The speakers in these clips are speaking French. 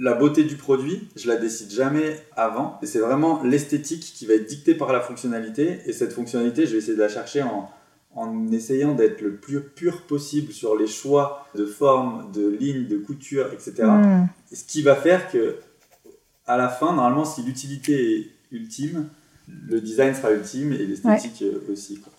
la beauté du produit, je la décide jamais avant. Et c'est vraiment l'esthétique qui va être dictée par la fonctionnalité. Et cette fonctionnalité, je vais essayer de la chercher en, en essayant d'être le plus pur possible sur les choix de forme, de ligne, de couture, etc. Mm. Ce qui va faire que, à la fin, normalement, si l'utilité est ultime, le design sera ultime et l'esthétique euh, aussi. quoi.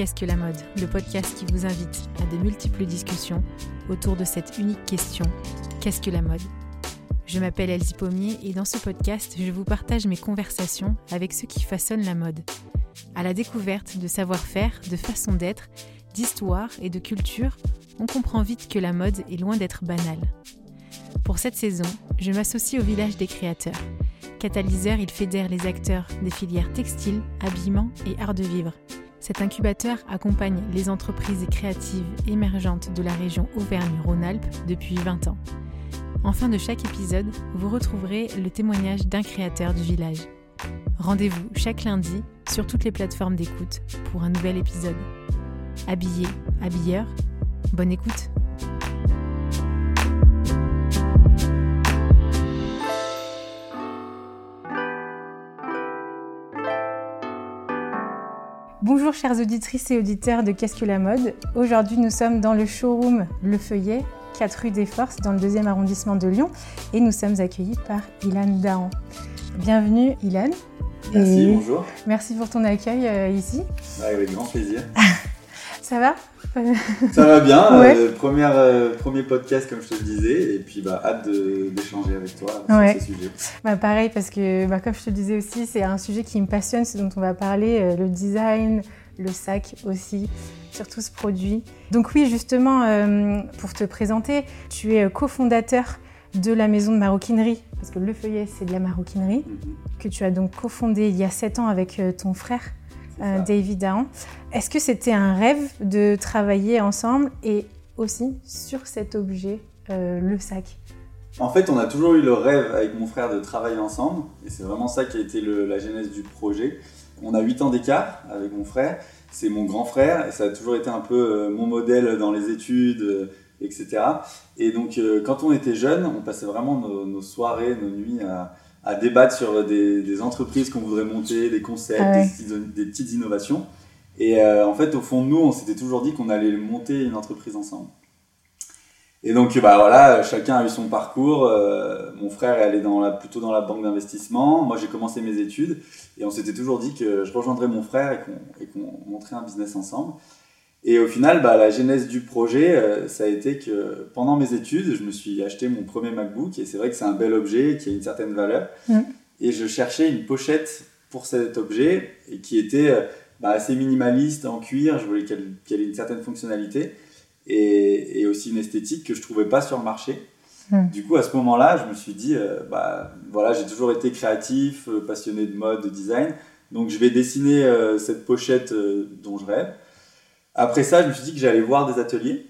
Qu'est-ce que la mode, le podcast qui vous invite à de multiples discussions autour de cette unique question Qu'est-ce que la mode? Je m'appelle Elsie Pommier et dans ce podcast, je vous partage mes conversations avec ceux qui façonnent la mode. À la découverte de savoir-faire, de façon d'être, d'histoire et de culture, on comprend vite que la mode est loin d'être banale. Pour cette saison, je m'associe au village des créateurs. Catalyseur, il fédère les acteurs des filières textiles, habillement et art de vivre. Cet incubateur accompagne les entreprises créatives émergentes de la région Auvergne-Rhône-Alpes depuis 20 ans. En fin de chaque épisode, vous retrouverez le témoignage d'un créateur du village. Rendez-vous chaque lundi sur toutes les plateformes d'écoute pour un nouvel épisode. Habillé, habilleur, bonne écoute Bonjour chères auditrices et auditeurs de Qu'est-ce que la mode? Aujourd'hui nous sommes dans le showroom Le Feuillet, 4 rue des Forces, dans le deuxième arrondissement de Lyon, et nous sommes accueillis par Ilan Dahan. Bienvenue Ilan. Merci, Et bonjour. Merci pour ton accueil euh, ici. Ouais, avec grand plaisir. Ça va? Ça va bien, Ouais. euh, première, euh, premier podcast comme je te le disais, et puis bah, hâte d'échanger avec toi sur Ouais. ces sujets. Bah, pareil, parce que bah, comme je te le disais aussi, c'est un sujet qui me passionne, ce dont on va parler, euh, le design, le sac aussi, surtout ce produit. Donc oui, justement, euh, pour te présenter, tu es euh, cofondateur de la maison de maroquinerie, parce que Le Feuillet, c'est de la maroquinerie, Mhm, que tu as donc cofondé il y a 7 ans avec euh, ton frère, euh. David Dahan. Est-ce que c'était un rêve de travailler ensemble et aussi sur cet objet, euh, le sac? En fait, on a toujours eu le rêve avec mon frère de travailler ensemble, et c'est vraiment ça qui a été la genèse du projet. On a 8 ans d'écart avec mon frère, c'est mon grand frère, et ça a toujours été un peu euh, mon modèle dans les études, euh, etc. Et donc, euh, quand on était jeune, on passait vraiment nos, nos soirées, nos nuits à, à débattre sur des, des entreprises qu'on voudrait monter, des concepts, Ah ouais. des, petites- des petites innovations. Et euh, en fait, au fond nous, on s'était toujours dit qu'on allait monter une entreprise ensemble. Et donc, bah voilà, chacun a eu son parcours. Euh, mon frère est allé dans la, plutôt dans la banque d'investissement. Moi, j'ai commencé mes études. Et on s'était toujours dit que je rejoindrais mon frère et qu'on, qu'on monterait un business ensemble. Et au final, bah, la genèse du projet, euh, ça a été que pendant mes études, je me suis acheté mon premier MacBook. Et c'est vrai que c'est un bel objet qui a une certaine valeur. Mm. Et je cherchais une pochette pour cet objet et qui était euh, bah, assez minimaliste en cuir. Je voulais qu'elle, ait une certaine fonctionnalité et, et aussi une esthétique que je trouvais pas sur le marché. Hmm. Du coup, à ce moment-là, je me suis dit, euh, bah, voilà, j'ai toujours été créatif, passionné de mode, de design, donc je vais dessiner cette pochette dont je rêve. Après ça, je me suis dit que j'allais voir des ateliers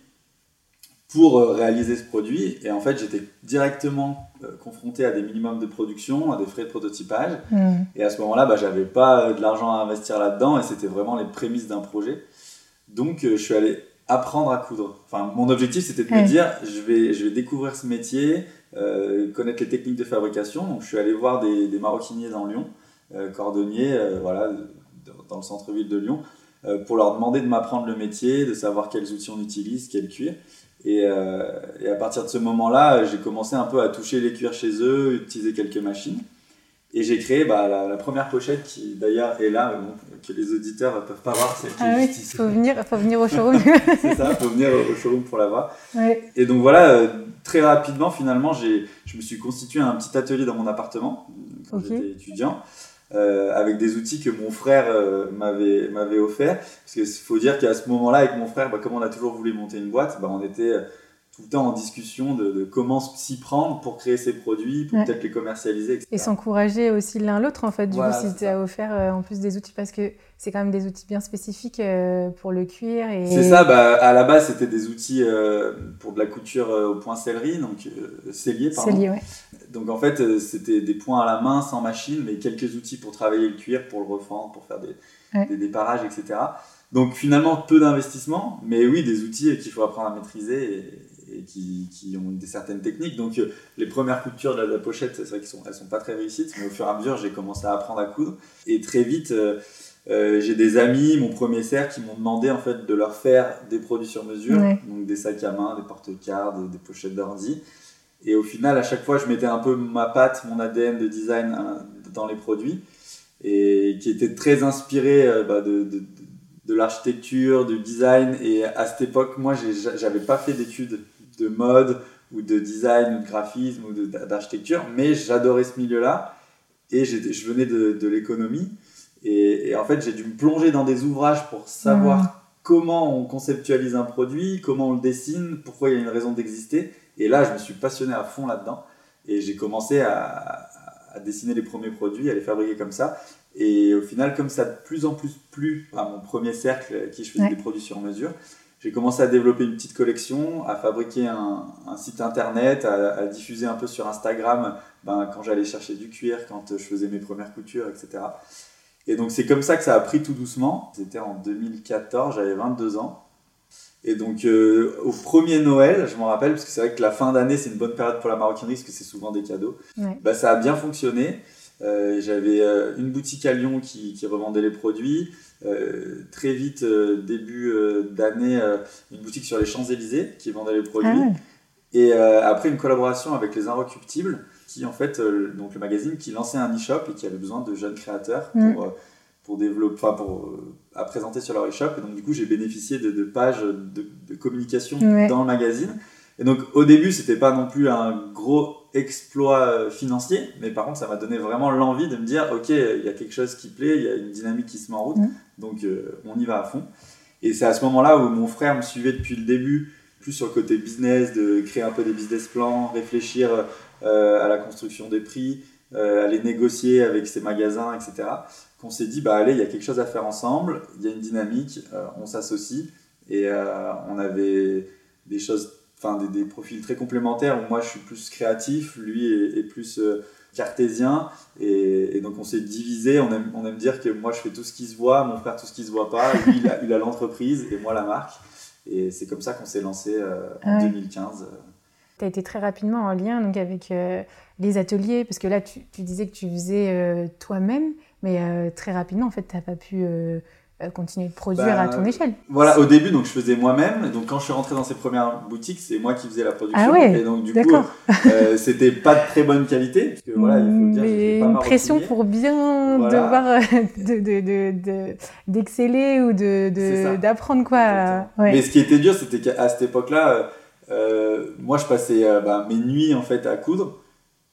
pour euh, réaliser ce produit, et en fait, j'étais directement euh, confronté à des minimums de production, à des frais de prototypage, Hmm. et à ce moment-là, bah, j'avais pas euh, de l'argent à investir là-dedans et c'était vraiment les prémices d'un projet. Donc, euh, je suis allé apprendre à coudre. Enfin, mon objectif, c'était de me dire, je vais, je vais découvrir ce métier, euh, connaître les techniques de fabrication. Donc, je suis allé voir des, des maroquiniers dans Lyon, cordonniers, voilà, dans le centre-ville de Lyon, pour leur demander de m'apprendre le métier, de savoir quels outils on utilise, quel cuir. Et, euh, et à partir de ce moment-là, j'ai commencé un peu à toucher les cuirs chez eux, utiliser quelques machines. Et j'ai créé bah, la, la première pochette qui d'ailleurs est là, bon, que les auditeurs ne peuvent pas voir, celle qui Ah oui, ici. faut venir, faut venir au showroom. C'est ça, faut venir au showroom pour la voir. Ouais. Et donc voilà, euh, très rapidement, finalement, je me suis constitué un petit atelier dans mon appartement quand j'étais étudiant, euh, avec des outils que mon frère euh, m'avait, m'avait offert. Parce qu'il faut dire qu'à ce moment-là, avec mon frère, bah, comme on a toujours voulu monter une boîte, bah, on était euh, tout le temps en discussion de, de comment s'y prendre pour créer ces produits, pour Ouais. peut-être les commercialiser, etc. Et s'encourager aussi l'un l'autre, en fait, du Voilà, coup, si tu as offert euh, en plus des outils, parce que c'est quand même des outils bien spécifiques euh, pour le cuir. Et... C'est ça, bah, à la base c'était des outils euh, pour de la couture au point sellerie, donc sellier, pardon. Ouais. Donc en fait, euh, c'était des points à la main, sans machine, mais quelques outils pour travailler le cuir, pour le refendre, pour faire des, Ouais. des déparages, etc. Donc finalement, peu d'investissement, mais oui, des outils qu'il faut apprendre à maîtriser et, et qui, qui ont des certaines techniques. Donc euh, les premières coutures de la, de la pochette, c'est vrai qu'elles sont, elles sont pas très réussites, mais au fur et à mesure, j'ai commencé à apprendre à coudre. Et très vite, euh, euh, j'ai des amis, mon premier cercle, qui m'ont demandé en fait de leur faire des produits sur mesure, Ouais. donc des sacs à main, des porte-cartes, des, des pochettes d'ordi. Et au final, à chaque fois, je mettais un peu ma patte, mon ADN de design hein, dans les produits, et qui était très inspiré euh, bah, de, de, de- de l'architecture, du design. Et à cette époque, moi, j'avais pas fait d'études de mode ou de design ou de graphisme ou d'architecture, mais j'adorais ce milieu-là. Et je venais de, de l'économie. Et, et en fait, j'ai dû me plonger dans des ouvrages pour savoir comment on conceptualise un produit, comment on le dessine, pourquoi il y a une raison d'exister. Et là, je me suis passionné à fond là-dedans. Et j'ai commencé à, dessiner les premiers produits, à les fabriquer comme ça. Et au final, comme ça a de plus en plus plu à mon premier cercle qui je faisais Ouais. des produits sur mesure, j'ai commencé à développer une petite collection, à fabriquer un, un site internet, à, à diffuser un peu sur Instagram ben, quand j'allais chercher du cuir, quand je faisais mes premières coutures, etc. Et donc c'est comme ça que ça a pris tout doucement. C'était en 2014, j'avais 22 ans. Et donc euh, au premier Noël, je m'en rappelle, parce que c'est vrai que la fin d'année c'est une bonne période pour la maroquinerie, parce que c'est souvent des cadeaux. Ouais. Bah, ça a bien fonctionné. Euh, J'avais euh, une boutique à Lyon qui, qui revendait les produits. Très vite, début d'année, une boutique sur les Champs-Élysées qui vendait les produits. Ah. Et après une collaboration avec les Inrecuptibles, qui en fait, donc le magazine qui lançait un e-shop et qui avait besoin de jeunes créateurs Mm. pour, euh, pour développer, enfin pour euh, à présenter sur leur e-shop. Et donc du coup, j'ai bénéficié de, de pages de, de communication Ouais. dans le magazine. Et donc au début, c'était pas non plus un gros exploit euh, financier, mais par contre, ça m'a donné vraiment l'envie de me dire, ok, il y a quelque chose qui plaît, il y a une dynamique qui se met en route, Mm. donc euh, on y va à fond. Et c'est à ce moment-là où mon frère me suivait depuis le début, plus sur le côté business, de créer un peu des business plans, réfléchir euh, à la construction des prix, euh, à les négocier avec ses magasins, etc. Qu'on s'est dit, bah allez, il y a quelque chose à faire ensemble, il y a une dynamique, euh, on s'associe. Et euh, on avait des choses, enfin des, des profils très complémentaires où moi je suis plus créatif, lui est, est plus euh, cartésien. Et, et donc on s'est divisé, on aime, on aime dire que moi je fais tout ce qui se voit, mon frère tout ce qui se voit pas, lui il a l'entreprise et moi la marque. Et c'est comme ça qu'on s'est lancé euh, en Ah ouais. 2015. Tu as été très rapidement en lien donc, avec euh, les ateliers, parce que là, tu, tu disais que tu faisais euh, toi-même, mais euh, très rapidement, en fait, tu n'as pas pu euh, euh, continuer de produire Bah, à ton échelle. Voilà, au début, donc je faisais moi-même. Donc quand je suis rentré dans ces premières boutiques, c'est moi qui faisais la production. Ah ouais, et donc du coup, euh, c'était pas de très bonne qualité. Parce que voilà, il faut le dire, mais j'étais pas une pression pour bien Voilà. devoir euh, de, de, de, de- d'exceller ou d'apprendre quoi. Ouais. Mais ce qui était dur, c'était qu'à cette époque-là, moi je passais bah, mes nuits en fait à coudre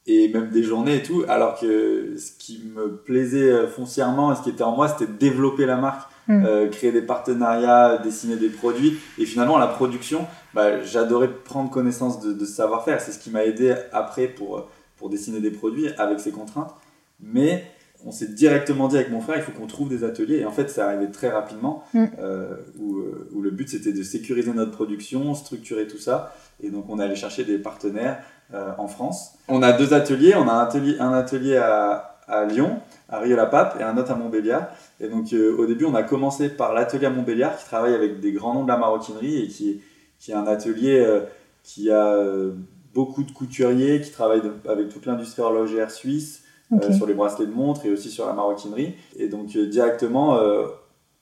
et même des journées et tout, alors que ce qui me plaisait euh, foncièrement et ce qui était en moi, c'était de développer la marque, Mm. euh, créer des partenariats, dessiner des produits et finalement la production, bah, j'adorais prendre connaissance de, de ce savoir-faire. C'est ce qui m'a aidé après pour, pour dessiner des produits avec ces contraintes. Mais on s'est directement dit avec mon frère, il faut qu'on trouve des ateliers. Et en fait, ça arrivait très rapidement, Mm. euh, où, où le but c'était de sécuriser notre production, structurer tout ça. Et donc, on est allé chercher des partenaires en France. On a deux ateliers. On a un atelier, un atelier à, à Lyon, à Rieux-la-Pape, et un autre à Montbéliard. Et donc, euh, au début, on a commencé par l'atelier à Montbéliard, qui travaille avec des grands noms de la maroquinerie et qui, qui est un atelier euh, qui a euh, beaucoup de couturiers, qui travaillent avec toute l'industrie horlogère suisse euh, sur les bracelets de montre et aussi sur la maroquinerie. Et donc euh, directement, euh,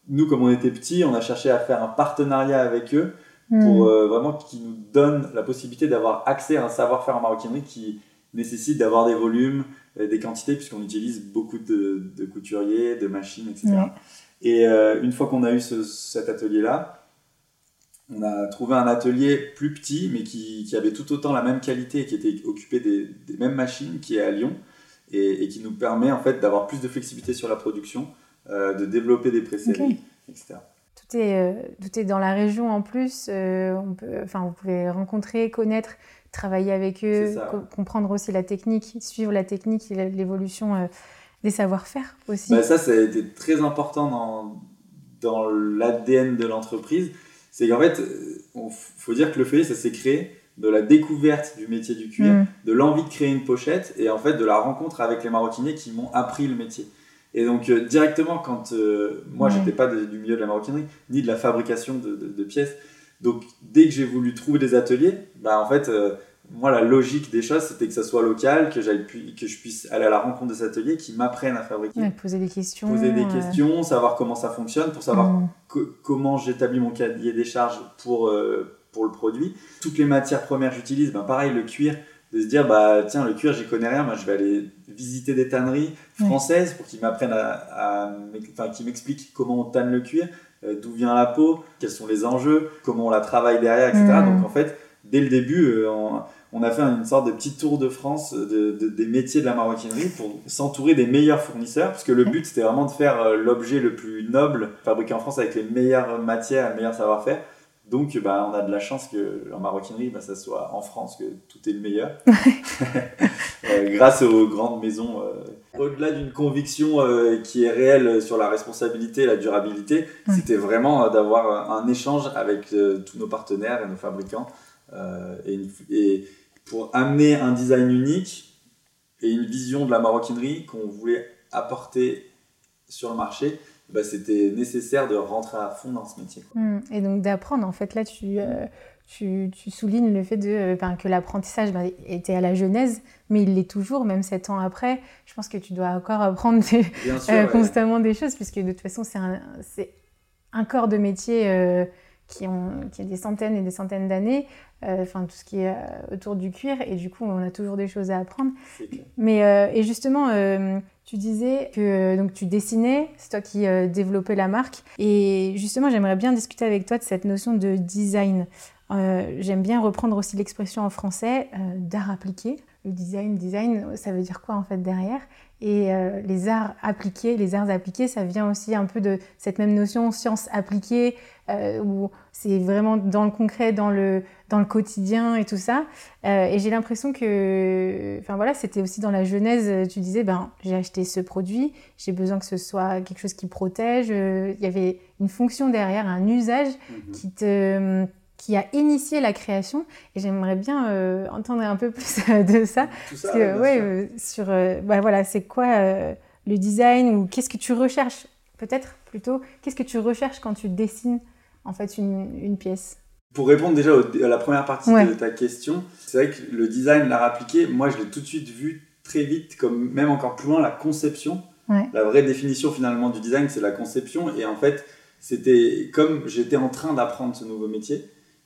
nous comme on était petits, on a cherché à faire un partenariat avec eux Hmm. pour euh, vraiment qu'ils nous donnent la possibilité d'avoir accès à un savoir-faire en maroquinerie qui nécessite d'avoir des volumes, euh, des quantités, puisqu'on utilise beaucoup de, de couturiers, de machines, etc. Et euh, une fois qu'on a eu ce- cet atelier-là, on a trouvé un atelier plus petit, mais qui, qui avait tout autant la même qualité et qui était occupé des, des mêmes machines, qui est à Lyon, et, et qui nous permet en fait d'avoir plus de flexibilité sur la production, euh, de développer des pré-séries, Ok. etc. Tout est, euh, tout est dans la région en plus. euh, on peut, enfin, vous pouvez rencontrer, connaître, travailler avec eux, co- comprendre aussi la technique, suivre la technique et l'évolution euh, des savoir-faire aussi. Bah, ça, ça a été très important dans, dans l'ADN de l'entreprise. C'est qu'en fait, il faut dire que le feuillet, ça s'est créé de la découverte du métier du cuir, Mm. de l'envie de créer une pochette et en fait de la rencontre avec les maroquiniers qui m'ont appris le métier. Et donc euh, directement quand euh, moi Ouais. j'étais pas de- du milieu de la maroquinerie ni de la fabrication de, de- de pièces, donc dès que j'ai voulu trouver des ateliers, bah en fait euh, moi la logique des choses c'était que ça soit local, que j'aille pu- que je puisse aller à la rencontre des ateliers qui m'apprennent à fabriquer, Ouais, poser des questions. poser des questions, savoir comment ça fonctionne pour savoir mm. co- comment j'établis mon cahier des charges pour, pour le produit. Toutes les matières premières que j'utilise, ben pareil, le cuir, de se dire, bah tiens, le cuir, j'y connais rien, moi je vais aller visiter des tanneries Ouais. françaises pour qu'ils m'apprennent à, enfin, qu'ils m'expliquent comment on tanne le cuir, euh, d'où vient la peau, quels sont les enjeux, comment on la travaille derrière, etc. Donc en fait, dès le début, euh, on, on a fait une sorte de petit tour de France de, de- des métiers de la maroquinerie pour s'entourer des meilleurs fournisseurs, parce que le but c'était vraiment de faire euh, l'objet le plus noble, fabriqué en France avec les meilleures matières, le meilleur savoir-faire. Donc bah, on a de la chance que en maroquinerie, bah, ça soit en France, que tout est le meilleur. Euh, grâce aux grandes maisons. euh, Au-delà d'une conviction euh, qui est réelle sur la responsabilité et la durabilité, c'était vraiment d'avoir un échange avec tous nos partenaires et nos fabricants. et pour amener un design unique et une vision de la maroquinerie qu'on voulait apporter sur le marché, bah, c'était nécessaire de rentrer à fond dans ce métier. quoi. Mm. Et donc d'apprendre, en fait, là, tu, euh, tu, tu soulignes le fait de, ben, que l'apprentissage ben, était à la genèse, mais il l'est toujours, même sept ans après. Je pense que tu dois encore apprendre des- Bien sûr, euh, ouais. constamment des choses, puisque de toute façon, c'est un, corps de métier euh, qui, ont, qui a des centaines et des centaines d'années, euh, enfin tout ce qui est euh, autour du cuir, et du coup, on a toujours des choses à apprendre. Mais euh, et justement, tu disais que donc tu dessinais, c'est toi qui euh, développais la marque. Et justement, j'aimerais bien discuter avec toi de cette notion de design. Euh, J'aime bien reprendre aussi l'expression en français euh, d'art appliqué. Le design, design, ça veut dire quoi en fait derrière? Et euh, les arts appliqués, les arts appliqués, ça vient aussi un peu de cette même notion science appliquée, euh, où c'est vraiment dans le concret, dans le, dans le quotidien et tout ça. Euh, et j'ai l'impression que, enfin voilà, c'était aussi dans la genèse. Tu disais, ben j'ai acheté ce produit, j'ai besoin que ce soit quelque chose qui protège. Il y avait une fonction derrière, un usage Mhm. qui te qui a initié la création et j'aimerais bien euh, entendre un peu plus de ça Tout ça, parce que ouais euh, sur euh, bah, voilà c'est quoi euh, le design ou qu'est-ce que tu recherches peut-être plutôt qu'est-ce que tu recherches quand tu dessines en fait une, une pièce? Pour répondre déjà à la première partie Ouais. de ta question, c'est vrai que le design, l'art appliqué, moi je l'ai tout de suite vu très vite comme même encore plus loin la conception. Ouais. La vraie définition finalement du design, c'est la conception. Et en fait, c'était comme j'étais en train d'apprendre ce nouveau métier,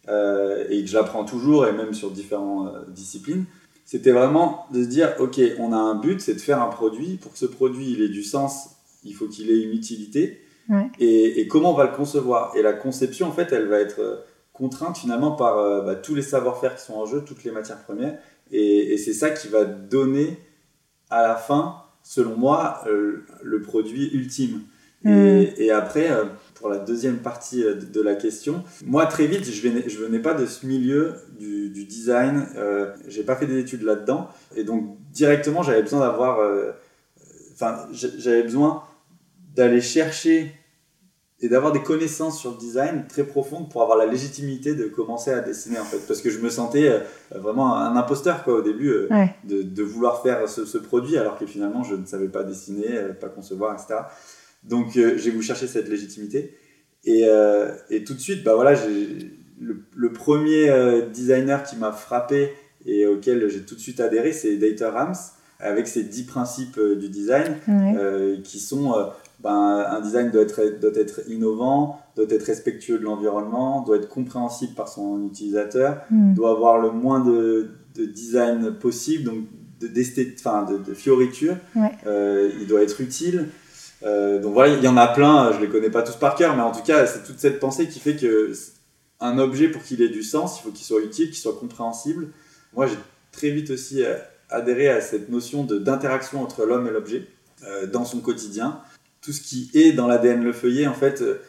euh, et que je l'apprends toujours, et même sur différentes euh, disciplines, c'était vraiment de se dire, ok, on a un but, c'est de faire un produit. Pour que ce produit il ait du sens, il faut qu'il ait une utilité. Ouais. Et, et comment on va le concevoir? Et la conception, en fait, elle va être euh, contrainte finalement par euh, bah, tous les savoir-faire qui sont en jeu, toutes les matières premières. Et, et c'est ça qui va donner à la fin, selon moi, euh, le produit ultime. Et, Mm. et après, euh, pour la deuxième partie euh, de, la question, moi très vite, je venais, je venais pas de ce milieu du, du design, euh, j'ai pas fait des études là-dedans, et donc directement j'avais besoin d'avoir, euh, enfin j'avais besoin d'aller chercher et d'avoir des connaissances sur le design très profondes pour avoir la légitimité de commencer à dessiner en fait, parce que je me sentais euh, vraiment un imposteur quoi au début. euh, ouais de, de vouloir faire ce, ce produit alors que finalement je ne savais pas dessiner, euh, pas concevoir, etc. Donc euh, j'ai voulu chercher cette légitimité. Et, euh, et tout de suite, bah voilà, le, le premier euh, designer qui m'a frappé et auquel j'ai tout de suite adhéré, c'est Dieter Rams, avec ses 10 principes euh, du design, ouais qui sont ben, un design doit être, doit être innovant, doit être respectueux de l'environnement, doit être compréhensible par son utilisateur, Mm. doit avoir le moins de, de design possible, donc de, de, de fioritures. Ouais. Il doit être utile. Euh, donc voilà, il y en a plein, je les connais pas tous par cœur, mais en tout cas, c'est toute cette pensée qui fait que un objet, pour qu'il ait du sens, il faut qu'il soit utile, qu'il soit compréhensible. Moi, j'ai très vite aussi euh, adhéré à cette notion d'interaction entre l'homme et l'objet euh, dans son quotidien. Tout ce qui est dans l'ADN Le Feuillet, en fait, euh,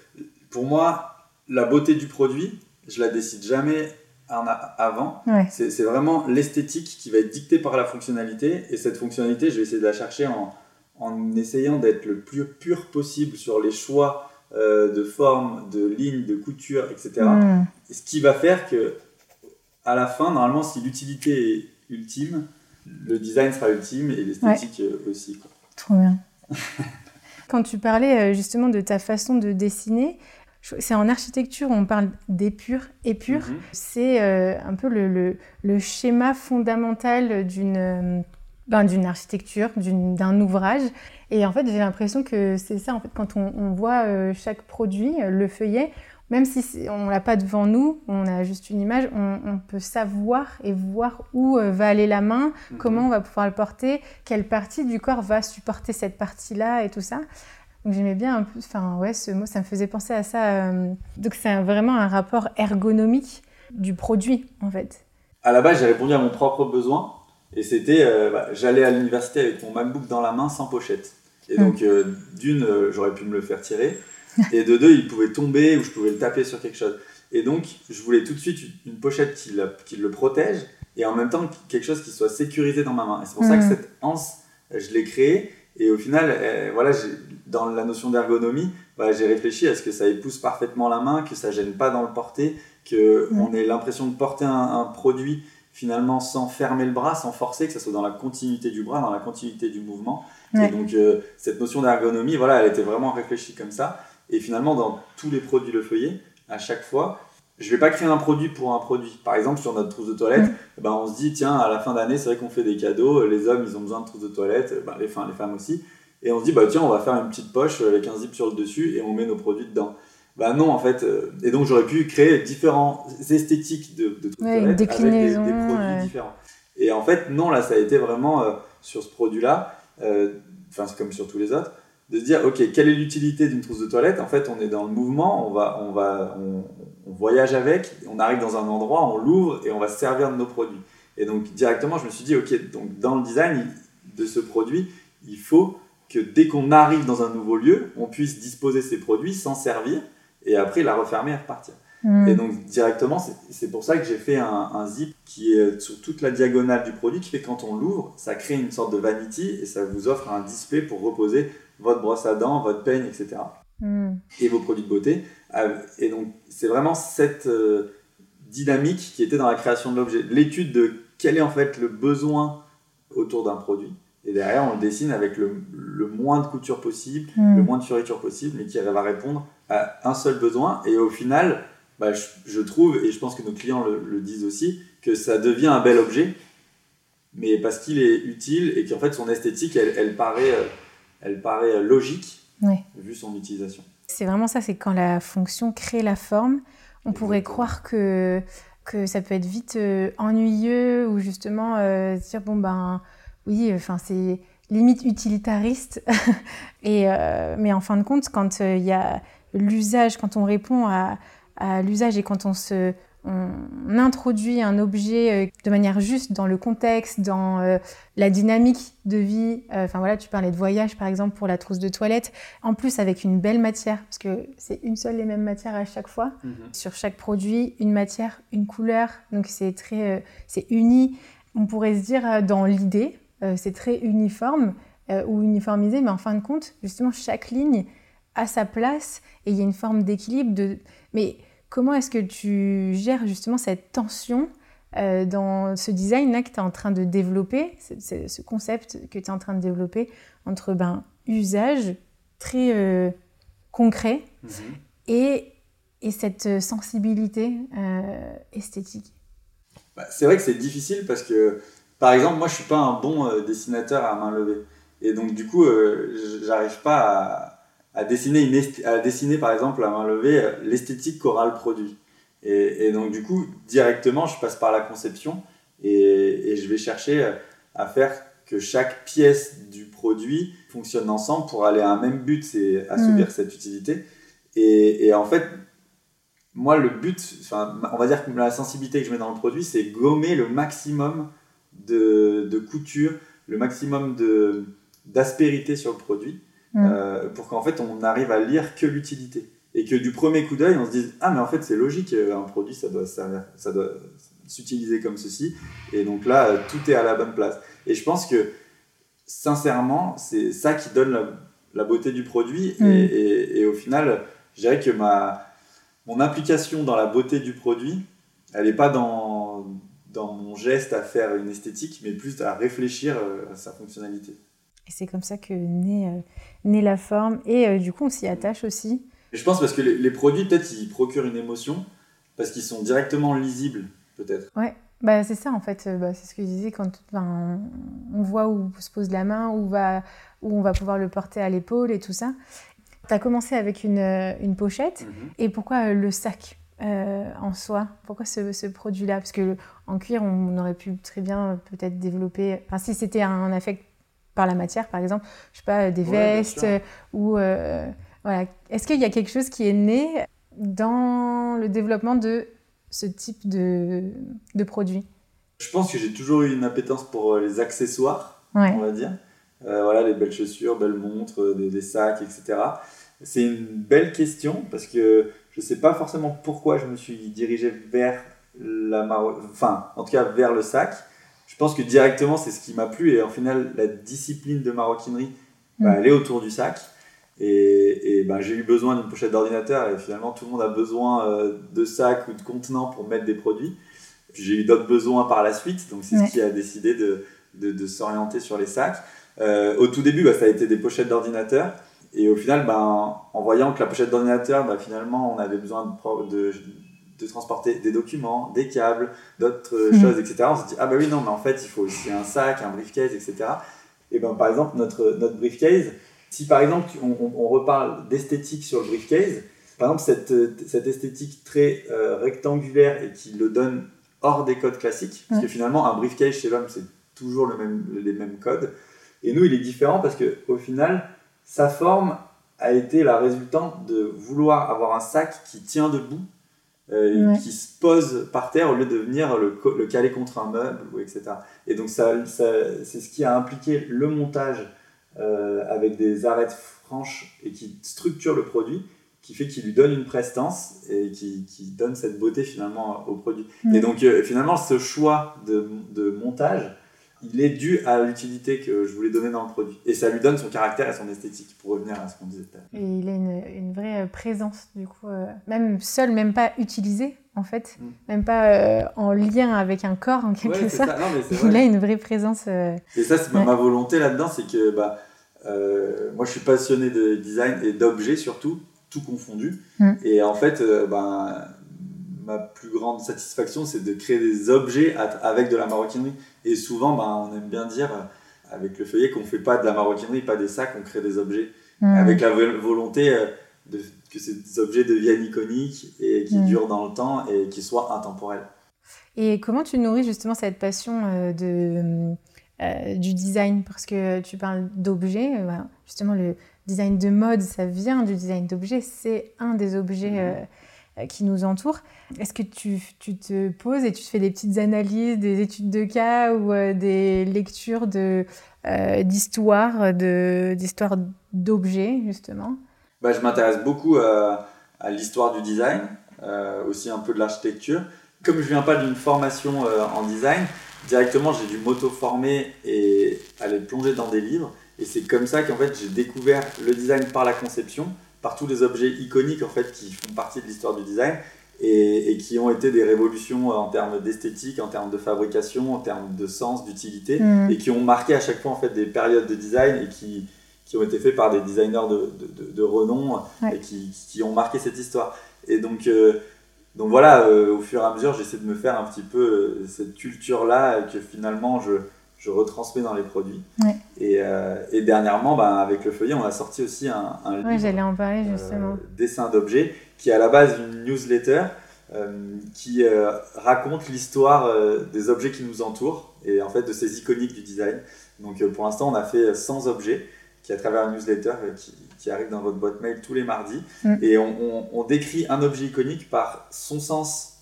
pour moi, la beauté du produit, je la décide jamais avant. ouais c'est vraiment l'esthétique qui va être dictée par la fonctionnalité. Et cette fonctionnalité, je vais essayer de la chercher en, en essayant d'être le plus pur possible sur les choix euh, de forme, de ligne, de couture, etc. Mm. Et Ce qui va faire que à la fin, normalement, si l'utilité est ultime, le design sera ultime et l'esthétique euh, aussi. Quoi. Trop bien. Quand tu parlais euh, justement de ta façon de dessiner, c'est en architecture, on parle d'épure. Épure, mhm. c'est euh, un peu le, le, schéma fondamental d'une ben, d'une architecture, d'un ouvrage. Et en fait, j'ai l'impression que c'est ça, en fait, quand on, on voit chaque produit, le feuillet, même si on l'a pas devant nous, on a juste une image, on, peut savoir et voir où euh, va aller la main, mhm. comment on va pouvoir le porter, quelle partie du corps va supporter cette partie-là et tout ça. Donc j'aimais bien un peu, enfin ouais, ce mot, ça me faisait penser à ça. Euh, donc c'est vraiment un rapport ergonomique du produit en fait. À la base, j'ai répondu à mon propre besoin et c'était, euh, bah, j'allais à l'université avec mon MacBook dans la main sans pochette. Et mm. donc d'une, j'aurais pu me le faire tirer. et de deux, il pouvait tomber ou je pouvais le taper sur quelque chose. Et donc, je voulais tout de suite une pochette qui, qui le protège et en même temps quelque chose qui soit sécurisé dans ma main. Et c'est pour ça que mm. cette anse, je l'ai créée. Et au final, voilà, dans la notion d'ergonomie, bah, j'ai réfléchi à ce que ça épouse parfaitement la main, que ça gêne pas dans le porter, qu'on mm. on ait l'impression de porter un, produit finalement sans fermer le bras, sans forcer, que ça soit dans la continuité du bras, dans la continuité du mouvement. Et donc, euh, cette notion d'ergonomie, voilà, elle était vraiment réfléchie comme ça. Et finalement, dans tous les produits Le Feuillet, à chaque fois, je ne vais pas créer un produit pour un produit. Par exemple, sur notre trousse de toilette, mm. eh ben, on se dit, tiens, à la fin d'année, c'est vrai qu'on fait des cadeaux, les hommes, ils ont besoin de trousse de toilette, ben, les, les femmes aussi. Et on se dit, bah, tiens, on va faire une petite poche avec un zip sur le dessus et on met nos produits dedans. Bah non, en fait. Euh, et donc, j'aurais pu créer différents esthétiques de, de trousse de toilette avec des, produits différents. Et en fait, non, là, ça a été vraiment euh, sur ce produit-là, euh, enfin, c'est comme sur tous les autres, de se dire, ok, quelle est l'utilité d'une trousse de toilette? En fait, on est dans le mouvement, on, va, on, va, on, voyage avec, on arrive dans un endroit, on l'ouvre et on va se servir de nos produits. Et donc, directement, je me suis dit, ok, donc dans le design de ce produit, il faut que dès qu'on arrive dans un nouveau lieu, on puisse disposer ces produits, s'en servir et après la refermer et repartir. Hmm. Et donc directement, c'est pour ça que j'ai fait un, un, zip qui est sur toute la diagonale du produit, qui fait quand on l'ouvre, ça crée une sorte de vanity et ça vous offre un display pour reposer votre brosse à dents, votre peigne, etc. Hmm. Et vos produits de beauté. Euh, et donc, c'est vraiment cette euh, dynamique qui était dans la création de l'objet. L'étude de quel est en fait le besoin autour d'un produit. Et derrière, on le dessine avec le, moins de couture possible, hmm. le moins de fioriture possible, mais qui va répondre à un seul besoin. Et au final, bah, je, trouve, et je pense que nos clients le, disent aussi, que ça devient un bel objet, mais parce qu'il est utile et qu'en fait, son esthétique, elle, elle paraît. Euh, elle paraît logique vu son utilisation. C'est vraiment ça, c'est quand la fonction crée la forme, on pourrait croire que, que ça peut être vite euh, ennuyeux ou justement euh, dire bon ben oui, enfin c'est limite utilitariste. Et, euh, mais en fin de compte, quand il y a l'usage, quand on répond à, à l'usage et quand on se on introduit un objet euh, de manière juste dans le contexte, dans euh, la dynamique de vie. Euh, enfin voilà, tu parlais de voyage par exemple pour la trousse de toilette. En plus avec une belle matière, parce que c'est une seule et même matière à chaque fois. Mhm. Sur chaque produit, une matière, une couleur. Donc c'est très, c'est uni. On pourrait se dire dans l'idée, c'est très uniforme ou uniformisé, mais en fin de compte, justement chaque ligne a sa place et il y a une forme d'équilibre. De... Mais Comment est-ce que tu gères justement cette tension euh, dans ce design-là que tu es en train de développer, ce concept que tu es en train de développer entre ben, usage très euh, concret mhm. et, et, cette sensibilité euh, esthétique? Bah, C'est vrai que c'est difficile parce que, par exemple, moi je suis pas un bon dessinateur à main levée. Et donc du coup, j'arrive pas à à dessiner, une à dessiner par exemple à main levée euh, l'esthétique qu'aura le produit. Et, et, donc du coup, directement, je passe par la conception et, et, je vais chercher euh, à faire que chaque pièce du produit fonctionne ensemble pour aller à un même but, c'est assouvir mm. cette utilité. Et, et, en fait, moi, le but, on va dire que la sensibilité que je mets dans le produit, c'est gommer le maximum de, de couture, le maximum d'aspérité sur le produit Mm. Euh, pour qu'en fait on arrive à lire que l'utilité. Et que du premier coup d'œil, on se dise Ah, mais en fait, c'est logique, euh, un produit, ça doit, ça doit s'utiliser comme ceci. Et donc là, euh, tout est à la bonne place. Et je pense que, sincèrement, c'est ça qui donne la, beauté du produit. Mm. Et, et, au final, je dirais que ma, mon implication dans la beauté du produit, elle n'est pas dans, dans mon geste à faire une esthétique, mais plus à réfléchir à sa fonctionnalité. Et c'est comme ça que naît, la forme. Et du coup, on s'y attache aussi. Et je pense parce que les, les produits, peut-être, ils procurent une émotion, parce qu'ils sont directement lisibles, peut-être. Ouais, bah, c'est ça en fait, bah, c'est ce que je disais quand on voit où se pose la main, où, va, où on va pouvoir le porter à l'épaule et tout ça. Tu as commencé avec une, une pochette, mhm. et pourquoi euh, le sac? Euh, en soi Pourquoi ce, ce produit-là? Parce que en cuir, on aurait pu très bien euh, peut-être développer, enfin si c'était un affect par la matière par exemple, je sais pas, des vestes, ou voilà. Est-ce qu'il y a quelque chose qui est né dans le développement de ce type de, de produit? Je pense que j'ai toujours eu une appétence pour euh, les accessoires, on va dire. Euh, voilà, les belles chaussures, belles montres, euh, des, sacs, etc. C'est une belle question parce que je ne sais pas forcément pourquoi je me suis dirigé vers la enfin, en tout cas vers le sac. Je pense que directement c'est ce qui m'a plu et en final la discipline de maroquinerie, bah, mm. elle est autour du sac. Et, ben, j'ai eu besoin d'une pochette d'ordinateur et finalement tout le monde a besoin euh, de sacs ou de contenants pour mettre des produits. Puis j'ai eu d'autres besoins par la suite, donc c'est ce qui a décidé de, de, s'orienter sur les sacs. Euh, au tout début, bah, ça a été des pochettes d'ordinateur. Et au final, ben, en voyant que la pochette d'ordinateur, ben, finalement, on avait besoin de, de, transporter des documents, des câbles, d'autres mmh. choses, etc. On s'est dit, ah bah oui, non, mais en fait, il faut aussi un sac, un briefcase, etc. Et ben, par exemple, notre, notre briefcase, si par exemple on, reparle d'esthétique sur le briefcase, par exemple cette, cette esthétique très euh, rectangulaire et qui le donne hors des codes classiques, parce que finalement un briefcase chez l'homme c'est toujours le même, les mêmes codes, et nous il est différent parce qu'au final sa forme a été la résultante de vouloir avoir un sac qui tient debout, euh, qui se pose par terre au lieu de venir le, le caler contre un meuble, etc. Et donc ça, ça c'est ce qui a impliqué le montage euh, avec des arêtes franches et qui structure le produit, qui fait qu'il lui donne une prestance et qui, qui, donne cette beauté finalement au produit. Et donc euh, finalement, ce choix de, de, montage, il est dû à l'utilité que je voulais donner dans le produit. Et ça lui donne son caractère et son esthétique, pour revenir à ce qu'on disait tout à l'heure. Et il a une, une, vraie présence, du coup, euh, même seul, même pas utilisé, en fait, mm. même pas en lien avec un corps, en quelque sorte. il a une vraie présence. Et ça, c'est ma volonté là-dedans, c'est que... Bah, euh, moi, je suis passionné de design et d'objets surtout, tout confondu. Mm. Et en fait, euh, ben, ma plus grande satisfaction, c'est de créer des objets avec de la maroquinerie. Et souvent, ben, on aime bien dire euh, avec le feuillet qu'on fait pas de la maroquinerie, pas des sacs, on crée des objets mm. avec la volonté de, que ces objets deviennent iconiques et qui mm. durent dans le temps et qui soient intemporels. Et comment tu nourris justement cette passion de euh, du design, parce que tu parles d'objets. Euh, justement, le design de mode, ça vient du design d'objets. C'est un des objets mhm. Euh, qui nous entourent. Est-ce que tu, te poses et tu fais des petites analyses, des études de cas ou des lectures de, de, d'histoire d'objets, justement? Bah, Je m'intéresse beaucoup à, l'histoire du design, aussi un peu de l'architecture. Comme je viens pas d'une formation en design, directement, j'ai dû m'auto-former et aller plonger dans des livres. Et c'est comme ça qu'en fait, j'ai découvert le design par la conception, par tous les objets iconiques en fait qui font partie de l'histoire du design et, qui ont été des révolutions en termes d'esthétique, en termes de fabrication, en termes de sens, d'utilité, mm. et qui ont marqué à chaque fois en fait des périodes de design et qui, qui ont été faits par des designers de, de, de, renom et qui, qui, ont marqué cette histoire. Et donc, euh, donc voilà, euh, au fur et à mesure, j'essaie de me faire un petit peu euh, cette culture-là que finalement je, je, retransmets dans les produits. Et, euh, et, dernièrement, ben, avec le feuillet, on a sorti aussi un, un livre, j'allais en parler justement. dessin d'objets, qui est à la base une newsletter qui raconte l'histoire des objets qui nous entourent et en fait de ces iconiques du design. Donc pour l'instant, on a fait 100 objets qui à travers une newsletter qui, qui arrive dans votre boîte mail tous les mardis. Mm. Et on, décrit un objet iconique par son sens,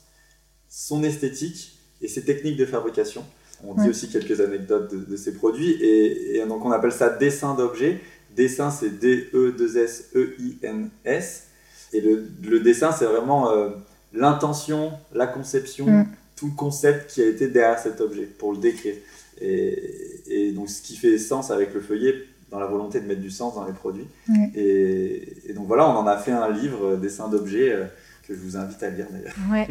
son esthétique et ses techniques de fabrication. On dit aussi quelques anecdotes de, ces produits. Et, donc on appelle ça dessin d'objet. Dessin, c'est D-E-2-S-E-I-N-S. Et le, dessin, c'est vraiment euh, l'intention, la conception, mm. tout le concept qui a été derrière cet objet pour le décrire. Et, et, donc ce qui fait sens avec le feuillet dans la volonté de mettre du sens dans les produits. Et, donc voilà, on en a fait un livre, euh, dessin d'objets, euh, que je vous invite à lire d'ailleurs. Ouais.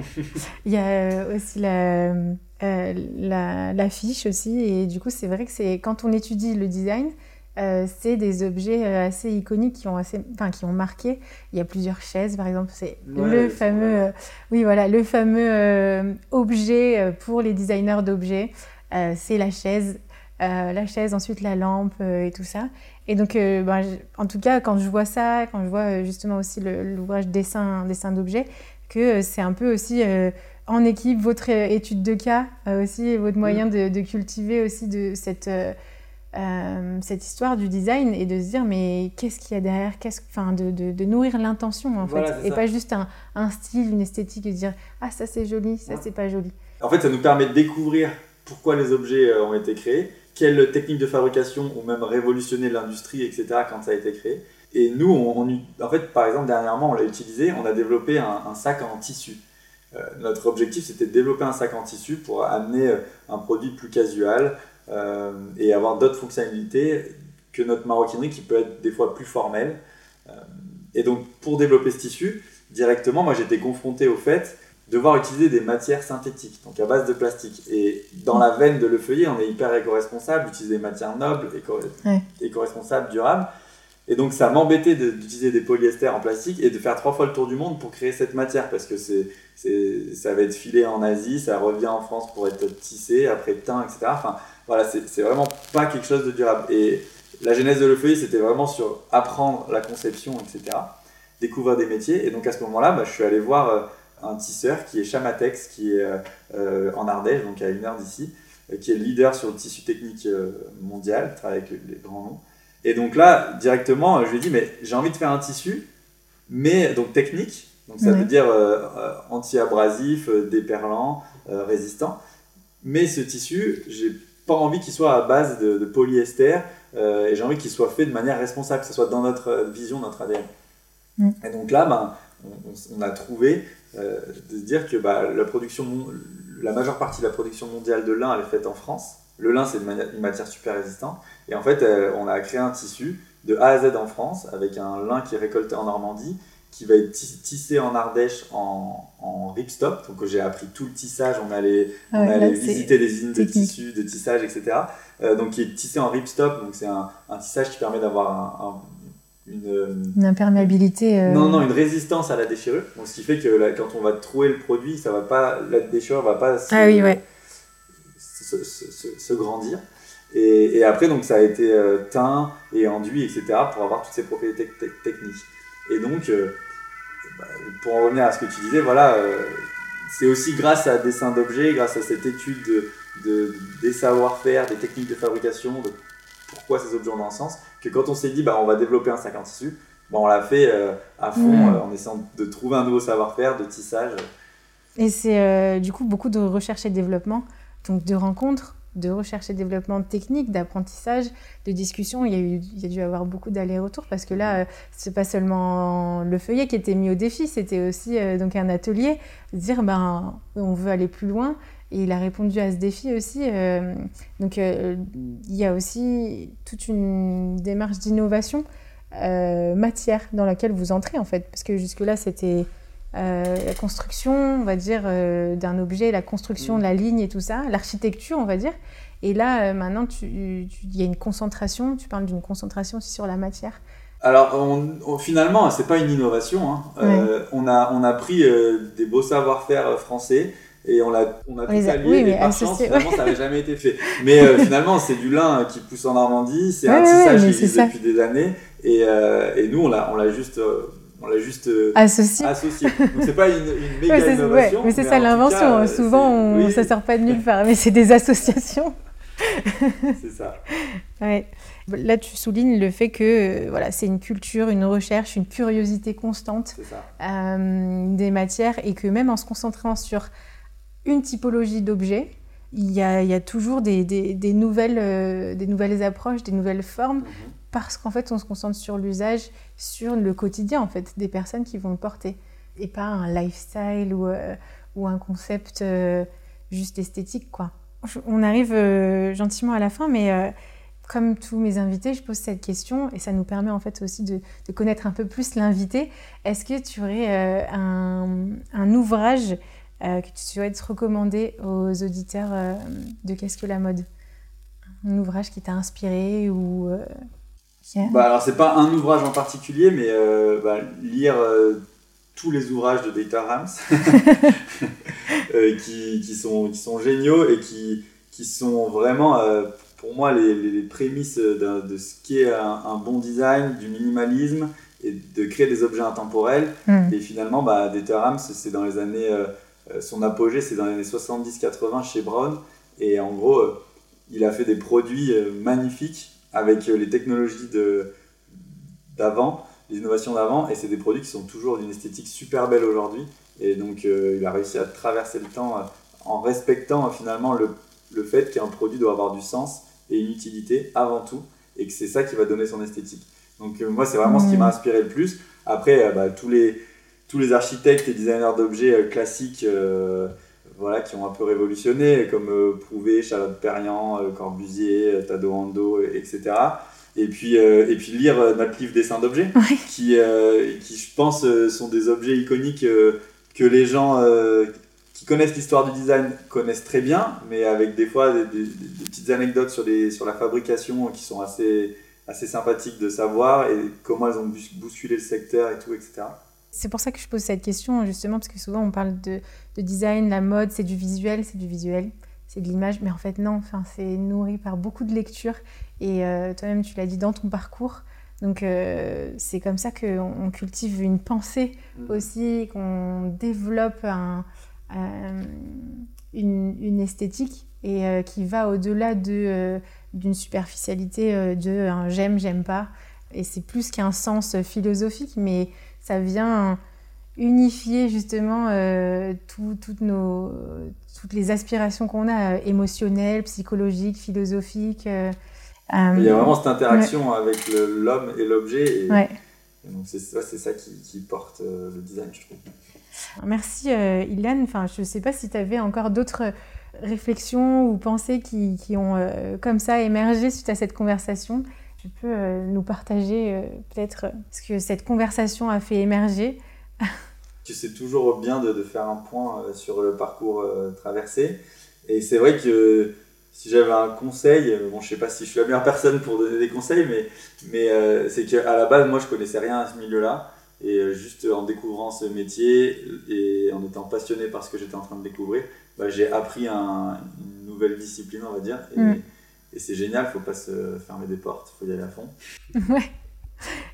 Il y a aussi la, l'affiche aussi. Et du coup, c'est vrai que c'est quand on étudie le design, euh, c'est des objets euh, assez iconiques qui ont, assez, enfin, qui ont marqué. Il y a plusieurs chaises, par exemple. C'est le fameux, euh, oui, voilà, le fameux objet pour les designers d'objets. c'est la chaise. la chaise, ensuite la lampe et tout ça. Et donc, ben, en tout cas, quand je vois ça, quand je vois justement aussi l'ouvrage dessin, dessin d'objets, que c'est un peu aussi en équipe votre étude de cas aussi, votre moyen mm. de, de, cultiver aussi de cette euh, cette histoire du design et de se dire mais qu'est-ce qu'il y a derrière? Qu'est-ce, enfin, de, de, nourrir l'intention en fait et pas juste un, un, style, une esthétique et de dire ah ça c'est joli, ça c'est pas joli. En fait ça nous permet de découvrir pourquoi les objets euh, ont été créés, quelles techniques de fabrication ont même révolutionné l'industrie etc quand ça a été créé. Et nous, on, en fait, par exemple, dernièrement, on l'a utilisé, on a développé un, sac en tissu. Euh, notre objectif, c'était de développer un sac en tissu pour amener un produit plus casual, euh, et avoir d'autres fonctionnalités que notre maroquinerie qui peut être des fois plus formelle. Euh, et donc pour développer ce tissu, directement, moi j'étais confronté au fait de devoir utiliser des matières synthétiques, donc à base de plastique. Et dans la veine de Le Feuillet, on est hyper éco-responsable, utiliser des matières nobles, éco-responsables, durables. Et donc ça m'embêtait d'utiliser des polyesters en plastique et de faire trois fois le tour du monde pour créer cette matière parce que c'est, ça va être filé en Asie, ça revient en France pour être tissé, après teint, etc. Enfin, voilà, c'est vraiment pas quelque chose de durable. Et la genèse de Le Feuillet, c'était vraiment sur apprendre la conception, etc. Découvrir des métiers. Et donc à ce moment-là, bah, je suis allé voir euh, un tisseur qui est Chamatex, qui est euh, euh, en Ardèche, donc à une heure d'ici, qui est leader sur le tissu technique mondial, travaille avec les grands noms. Et donc là, directement, je lui ai dit, mais j'ai envie de faire un tissu, mais donc technique, donc ça veut dire anti-abrasif, déperlant, résistant. Mais ce tissu, j'ai pas envie qu'il soit à base de, polyester euh, et j'ai envie qu'il soit fait de manière responsable, que ce soit dans notre vision, notre ADN. Mm. Et donc là, ben, on, a trouvé euh, de se dire que bah, la, production, la majeure partie de la production mondiale de lin, elle est faite en France. Le lin, c'est une, matière super résistante. Et en fait, euh, on a créé un tissu de A à Z en France avec un lin qui est récolté en Normandie qui va être tissé en Ardèche en, en ripstop. Donc j'ai appris tout le tissage, on allait, ah on allait visiter des usines de tissus, de tissage, etc. Euh, donc qui est tissé en ripstop, donc c'est un, un, tissage qui permet d'avoir une, une, imperméabilité. Euh, non, non, une résistance à la déchirure. Donc, ce qui fait que quand on va trouer le produit, ça va pas, la déchirure va pas se, ah oui, ouais. se, se, grandir. Et, et, après, donc, ça a été euh, teint et enduit, etc., pour avoir toutes ces propriétés techniques. Et donc, pour en revenir à ce que tu disais, voilà, euh, c'est aussi grâce à dessin d'objets, grâce à cette étude de, des savoir-faire, des techniques de fabrication, de pourquoi ces objets ont un sens, que quand on s'est dit bah, on va développer un sac en tissu, bah, on l'a fait euh, à fond mmh. euh, en essayant de trouver un nouveau savoir-faire, de tissage. Et c'est du coup beaucoup de recherche et développement, donc de rencontres de recherche et développement technique, d'apprentissage, de discussion. Il y, a eu, il y a dû avoir beaucoup d'allers-retours parce que là, c'est pas seulement le feuillet qui était mis au défi, c'était aussi euh, donc un atelier, dire ben on veut aller plus loin. Et il a répondu à ce défi aussi. Euh, donc euh, il y a aussi toute une démarche d'innovation matière dans laquelle vous entrez en fait, parce que jusque là c'était la construction, on va dire, d'un objet, la construction de la ligne et tout ça, l'architecture, on va dire. Et là, euh, maintenant, il y a une concentration, tu parles d'une concentration aussi sur la matière. Alors, on, finalement, c'est pas une innovation. Hein. Euh, on, a, on a pris euh, des beaux savoir-faire français et on a, on a tout allié, mais par chance, finalement, ça n'avait jamais été fait. Mais finalement, c'est du lin qui pousse en Normandie, c'est un tissage qui existe depuis des années, et, et nous, on l'a juste on l'a juste associé. associé. Donc c'est pas une, une méga innovation. mais c'est ça l'invention. Souvent, on, ça sort pas de nulle part, mais c'est des associations. c'est ça. Là, tu soulignes le fait que euh, voilà, c'est une culture, une recherche, une curiosité constante euh, des matières et que même en se concentrant sur une typologie d'objets, il y, a, il y a, toujours des, des, nouvelles, euh, des nouvelles approches, des nouvelles formes, mhm. Parce qu'en fait, on se concentre sur l'usage, sur le quotidien en fait, des personnes qui vont le porter, et pas un lifestyle ou, ou un concept juste esthétique, quoi. On arrive euh, gentiment à la fin, mais euh, comme tous mes invités, je pose cette question et ça nous permet en fait aussi de, connaître un peu plus l'invité. Est-ce que tu aurais euh, un, ouvrage que tu souhaites recommander aux auditeurs de Qu'est-ce que la mode? Un ouvrage qui t'a inspiré ou bah, alors c'est pas un ouvrage en particulier, mais bah, lire tous les ouvrages de Data Rams qui, qui, sont, qui sont géniaux et qui, qui sont vraiment pour moi les, les prémices de, ce qu'est un, un, bon design, du minimalisme et de créer des objets intemporels. Hmm. Et finalement, bah, Rams, c'est dans les années. Euh, euh, son apogée, c'est dans les années 70-80 chez Brown. Et en gros, euh, il a fait des produits magnifiques avec les technologies d'avant, les innovations d'avant. Et c'est des produits qui sont toujours d'une esthétique super belle aujourd'hui. Et donc, il a réussi à traverser le temps en respectant finalement le, le fait qu'un produit doit avoir du sens et une utilité avant tout, et que c'est ça qui va donner son esthétique. Donc euh, moi, c'est vraiment ce qui m'a inspiré le plus. Après, euh, bah, tous, les, tous les architectes et designers d'objets euh, classiques voilà, qui ont un peu révolutionné, comme Prouvé, Charlotte Perriand, Corbusier, Tado Ando, etc. Et puis, et puis lire notre livre Dessin d'objets, qui, qui, je pense, sont des objets iconiques que les gens qui connaissent l'histoire du design connaissent très bien, mais avec des fois des, petites anecdotes sur, les, sur la fabrication qui sont assez, assez sympathiques de savoir et comment elles ont bousculé le secteur et tout, etc. C'est pour ça que je pose cette question, justement, parce que souvent on parle de, de design, la mode, c'est du visuel, c'est du visuel, c'est de l'image, mais en fait non, enfin, c'est nourri par beaucoup de lectures et euh, toi-même tu l'as dit dans ton parcours. Donc euh, c'est comme ça qu'on cultive une pensée mmh. aussi, qu'on développe un, euh, une, une, esthétique et euh, qui va au-delà de, d'une superficialité de un j'aime, j'aime pas. Et c'est plus qu'un sens philosophique, mais ça vient unifier justement toutes, nos, toutes les aspirations qu'on a, émotionnelles, psychologiques, philosophiques. Il y a vraiment cette interaction avec l'homme et l'objet. Et, donc c'est ça, c'est ça qui, qui porte le design, je trouve. Merci euh, Ilan. Enfin, je ne sais pas si tu avais encore d'autres réflexions ou pensées qui, qui ont euh, comme ça émergé suite à cette conversation. Tu peux euh, nous partager peut-être ce que cette conversation a fait émerger. tu sais toujours bien de, de faire un point sur le parcours traversé. Et c'est vrai que si j'avais un conseil, bon, je sais pas si je suis la meilleure personne pour donner des conseils, mais, mais c'est qu'à la base, moi, je connaissais rien à ce milieu-là. Et euh, juste en découvrant ce métier et en étant passionné par ce que j'étais en train de découvrir, bah, j'ai appris un, une nouvelle discipline, on va dire. Et, mm. Et c'est génial, il ne faut pas se fermer des portes, il faut y aller à fond. Ouais.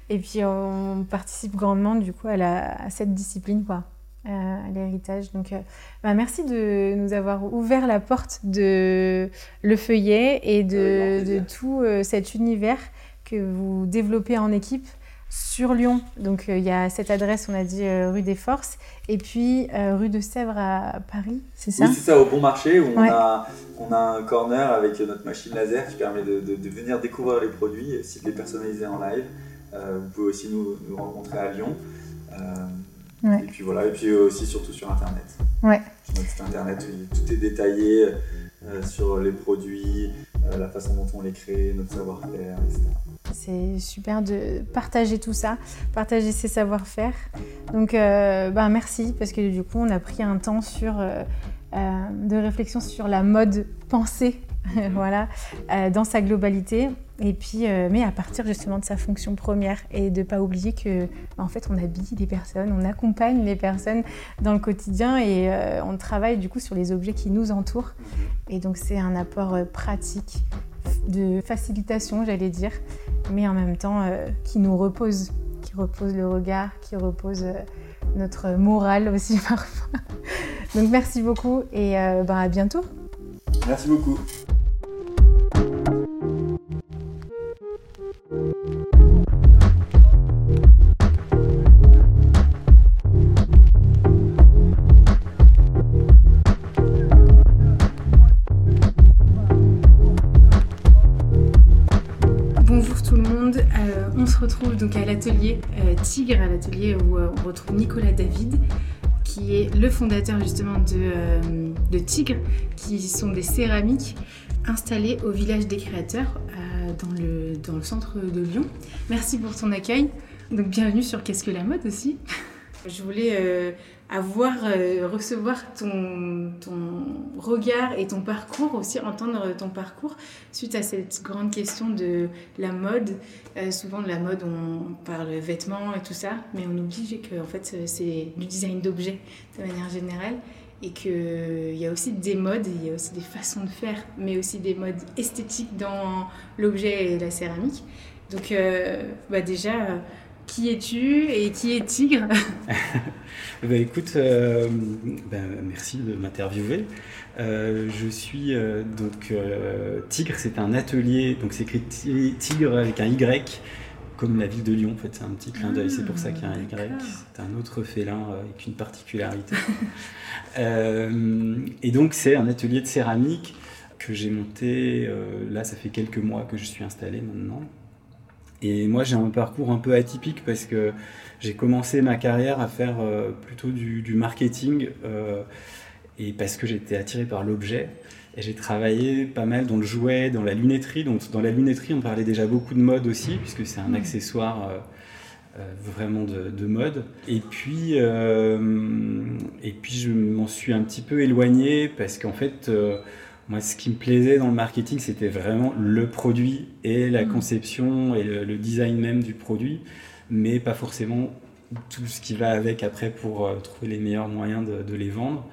Et puis on participe grandement du coup à, la, à cette discipline, quoi, à l'héritage. Donc euh, bah, merci de nous avoir ouvert la porte de le feuillet et de, de tout euh, cet univers que vous développez en équipe sur Lyon. Donc euh, il y a cette adresse, on a dit euh, rue des Forces, et puis euh, rue de Sèvres à Paris, c'est ça? Oui, c'est ça, au Bon Marché, où on, a, on a un corner avec notre machine laser qui permet de, de, venir découvrir les produits, si de les personnaliser en live. vous pouvez aussi nous, nous, rencontrer à Lyon. Et puis voilà, et puis aussi surtout sur Internet. Ouais. Sur notre site Internet, où tout est détaillé sur les produits, la façon dont on les crée, notre savoir-faire, etc. C'est super de partager tout ça, partager ses savoir-faire. Donc, euh, ben merci parce que du coup, on a pris un temps sur, euh, euh, de réflexion sur la mode pensée, voilà, dans sa globalité. Et puis, mais à partir justement de sa fonction première et de pas oublier que, ben, en fait, on habille les personnes, on accompagne les personnes dans le quotidien et on travaille du coup sur les objets qui nous entourent. Et donc, c'est un apport pratique de facilitation, j'allais dire, mais en même temps euh, qui nous repose, qui repose le regard, qui repose euh, notre morale aussi parfois. Donc merci beaucoup et euh, ben, à bientôt. Merci beaucoup. Donc à l'atelier euh, Tigre, à l'atelier où euh, on retrouve Nicolas David, qui est le fondateur justement de, euh, de Tigre, qui sont des céramiques installées au village des créateurs dans, le, dans le centre de Lyon. Merci pour ton accueil. Donc bienvenue sur Qu'est-ce que la mode aussi? Je voulais avoir, recevoir ton, ton regard et ton parcours, aussi entendre ton parcours suite à cette grande question de la mode. souvent de la mode, on parle vêtements et tout ça, mais on oublie que en fait, c'est du design d'objets de manière générale et qu'il y a aussi des modes, il y a aussi des façons de faire, mais aussi des modes esthétiques dans l'objet et la céramique. Donc euh, bah déjà, qui es-tu et qui est Tigre bah Écoute, euh, bah, merci de m'interviewer. Euh, je suis donc Tigre, c'est un atelier, donc c'est écrit Tigre avec un Y comme la ville de Lyon, en fait, c'est un petit clin d'œil, c'est pour ça qu'il y a un Y. C'est un autre félin avec une particularité. Euh, et donc, c'est un atelier de céramique que j'ai monté, euh, là, ça fait quelques mois que je suis installé maintenant. Et moi, j'ai un parcours un peu atypique parce que j'ai commencé ma carrière à faire euh, plutôt du, du marketing et parce que j'étais attiré par l'objet. Et j'ai travaillé pas mal dans le jouet, dans la lunetterie. Donc dans la lunetterie, on parlait déjà beaucoup de mode aussi, puisque c'est un accessoire euh, euh, vraiment de, mode. Et puis, euh, et puis je m'en suis un petit peu éloigné parce qu'en fait, moi, ce qui me plaisait dans le marketing, c'était vraiment le produit et la mmh. conception et le, design même du produit, mais pas forcément tout ce qui va avec après pour trouver les meilleurs moyens de, de les vendre.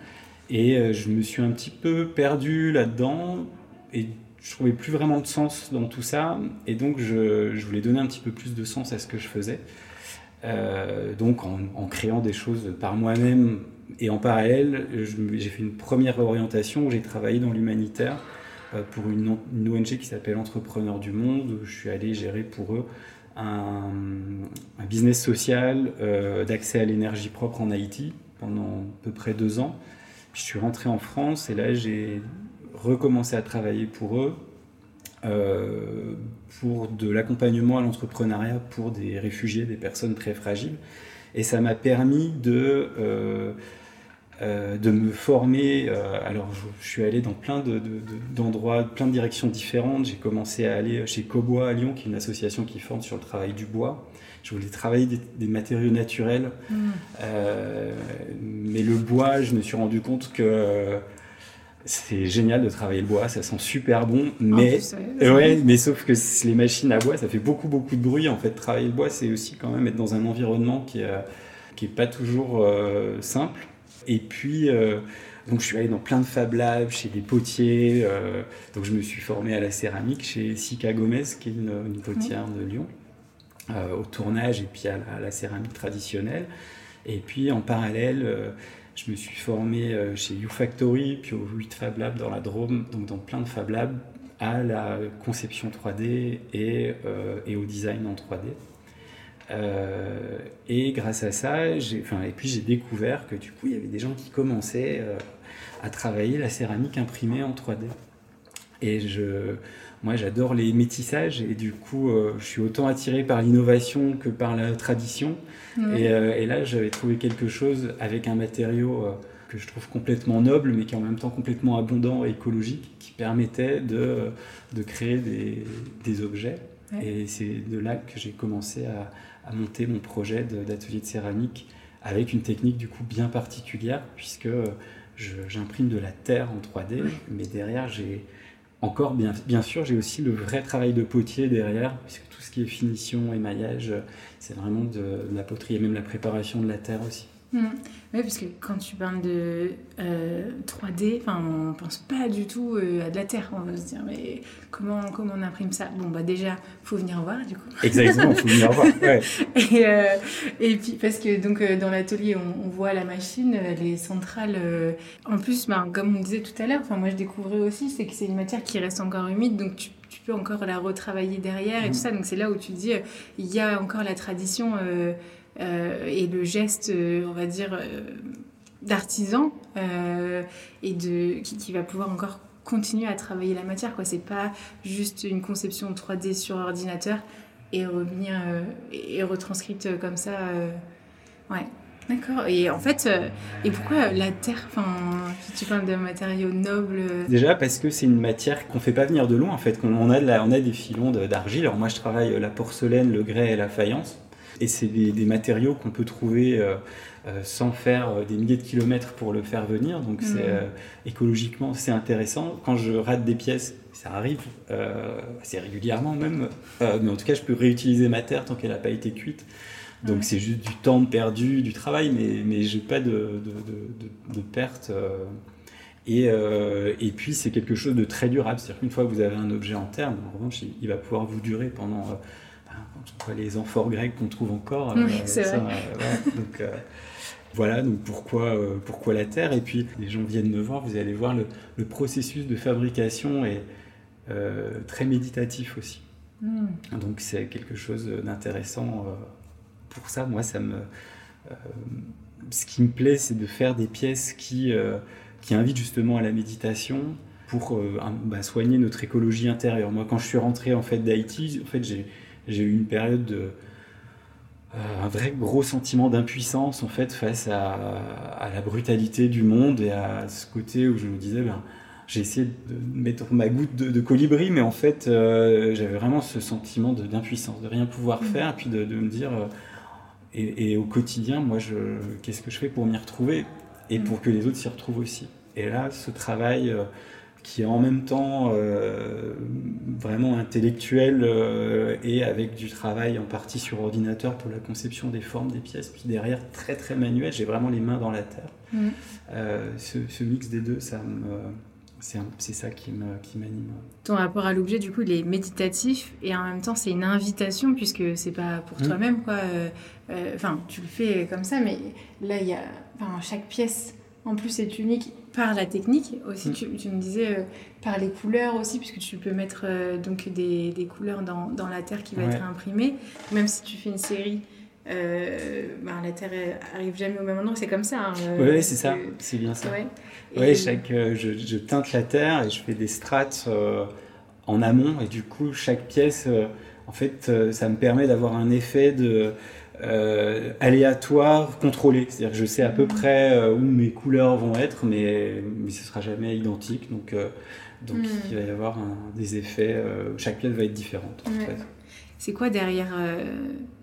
Et euh, je me suis un petit peu perdu là-dedans et je trouvais plus vraiment de sens dans tout ça. Et donc je, je voulais donner un petit peu plus de sens à ce que je faisais. Euh, donc en, en, créant des choses par moi-même et en parallèle, j'ai fait une première orientation où j'ai travaillé dans l'humanitaire euh, pour une, ONG qui s'appelle Entrepreneurs du Monde. Je suis allé gérer pour eux un, business social euh, d'accès à l'énergie propre en Haïti pendant à peu près deux ans je suis rentré en France et là, j'ai recommencé à travailler pour eux, euh, pour de l'accompagnement à l'entrepreneuriat pour des réfugiés, des personnes très fragiles. Et ça m'a permis de, euh, de me former. alors, je, suis allé dans plein d'endroits, de, plein de directions différentes. J'ai commencé à aller chez Cobois à Lyon, qui est une association qui forme sur le travail du bois je voulais travailler des, matériaux naturels. Mm. Euh, mais le bois, je me suis rendu compte que c'est génial de travailler le bois, ça sent super bon, mais ouais, mais sauf que les machines à bois, ça fait beaucoup beaucoup de bruit. En fait, travailler le bois, c'est aussi quand même être dans un environnement qui est, qui est pas toujours euh, simple. Et puis euh, donc je suis allé dans plein de Fab Labs, chez des potiers. donc je me suis formé à la céramique chez Sika Gomez, qui est une, potière de Lyon. Euh, au tournage et puis à la, céramique traditionnelle. Et puis en parallèle, euh, je me suis formé euh, chez YouFactory, puis au 8 Fab Lab dans la Drôme, donc dans plein de Fab Labs, à la conception 3D et, et au design en 3D. Et grâce à ça, j'ai, enfin, et puis j'ai découvert que du coup, il y avait des gens qui commençaient à travailler la céramique imprimée en 3D. Et je, moi, j'adore les métissages et du coup, euh, je suis autant attiré par l'innovation que par la tradition. Euh, et, là, j'avais trouvé quelque chose avec un matériau euh, que je trouve complètement noble, mais qui est en même temps complètement abondant et écologique, qui permettait de, de créer des, des objets. Et c'est de là que j'ai commencé à, à, monter mon projet d'atelier de, céramique avec une technique du coup bien particulière, puisque j'imprime de la terre en 3D, mais derrière j'ai encore, bien, bien sûr, j'ai aussi le vrai travail de potier derrière, puisque tout ce qui est finition, émaillage, c'est vraiment de, de, la poterie et même la préparation de la terre aussi. Mmh. Oui, parce que quand tu parles de 3D, euh, on pense pas du tout euh, à de la terre. On va se dire, mais comment, comment on imprime ça? Bon, bah déjà, faut venir voir du coup. Exactement, faut venir voir. Ouais. et, euh, et, puis, parce que donc, dans l'atelier, on, voit la machine, les centrales. en plus, bah, comme on disait tout à l'heure, moi je découvrais aussi, c'est que c'est une matière qui reste encore humide, donc tu, tu peux encore la retravailler derrière et mmh. tout ça. Donc c'est là où tu dis, il y a encore la tradition. Euh, et le geste, euh, on va dire, euh, d'artisan et de, qui, va pouvoir encore continuer à travailler la matière. Ce n'est pas juste une conception 3D sur ordinateur et revenir et retranscrite comme ça. ouais. D'accord. Et en fait, et pourquoi la terre Enfin, tu parles de matériaux nobles. Déjà parce que c'est une matière qu'on fait pas venir de loin. En fait, on a, on a des filons d'argile. Alors moi, je travaille la porcelaine, le grès et la faïence. Et c'est des, matériaux qu'on peut trouver sans faire des milliers de kilomètres pour le faire venir. Donc c'est écologiquement c'est intéressant. Quand je rate des pièces, ça arrive assez régulièrement même, mais en tout cas je peux réutiliser ma terre tant qu'elle n'a pas été cuite. Donc c'est juste du temps perdu, du travail, mais, mais je n'ai pas de, de, de, perte. Euh. Et, euh, et, puis c'est quelque chose de très durable. C'est-à-dire qu'une fois que vous avez un objet en terre, en revanche, il, va pouvoir vous durer pendant euh, les amphores grecs qu'on trouve encore. Oui, c'est vrai. donc, voilà, donc pourquoi, pourquoi la terre? Et puis les gens viennent me voir, vous allez voir le, le processus de fabrication est très méditatif aussi. Hmm. Donc c'est quelque chose d'intéressant pour ça, moi, ça me, euh, ce qui me plaît, c'est de faire des pièces qui, euh, qui invitent justement à la méditation pour euh, bah, soigner notre écologie intérieure. Moi, quand je suis rentré en fait d'Haïti, en fait, j'ai eu une période de un vrai gros sentiment d'impuissance en fait face à, à, la brutalité du monde et à ce côté où je me disais ben, j'ai essayé de mettre ma goutte de, colibri mais en fait j'avais vraiment ce sentiment d'impuissance de, rien pouvoir mmh. faire puis de, de me dire et, au quotidien, moi, je, qu'est-ce que je fais pour m'y retrouver et pour mm. que les autres s'y retrouvent aussi. Et là, ce travail euh, qui est en même temps euh, vraiment intellectuel euh, et avec du travail en partie sur ordinateur pour la conception des formes des pièces, puis derrière très très manuel, j'ai vraiment les mains dans la terre. Mm. Ce, ce, mix des deux, ça me c'est ça qui m'anime. Ton rapport à l'objet, du coup, il est méditatif et en même temps, c'est une invitation puisque c'est pas pour mmh. toi-même, quoi. Euh, euh, enfin, tu le fais comme ça, mais là, il y a. Chaque pièce, en plus, est unique par la technique aussi. Mmh. Tu, me disais euh, par les couleurs aussi, puisque tu peux mettre donc des, des couleurs dans, dans, la terre qui va être imprimée. Même si tu fais une série euh, ben, la Terre arrive jamais au même endroit, c'est comme ça. Hein, oui, c'est ça, c'est bien ça. Ouais. chaque, euh, je, teinte la Terre et je fais des strates euh, en amont et du coup chaque pièce, en fait, ça me permet d'avoir un effet de aléatoire contrôlé. C'est-à-dire que je sais à peu près où mes couleurs vont être, mais, mais ce sera jamais identique. Donc, donc mm. il va y avoir des effets. chaque pièce va être différente. En fait. C'est quoi derrière, euh,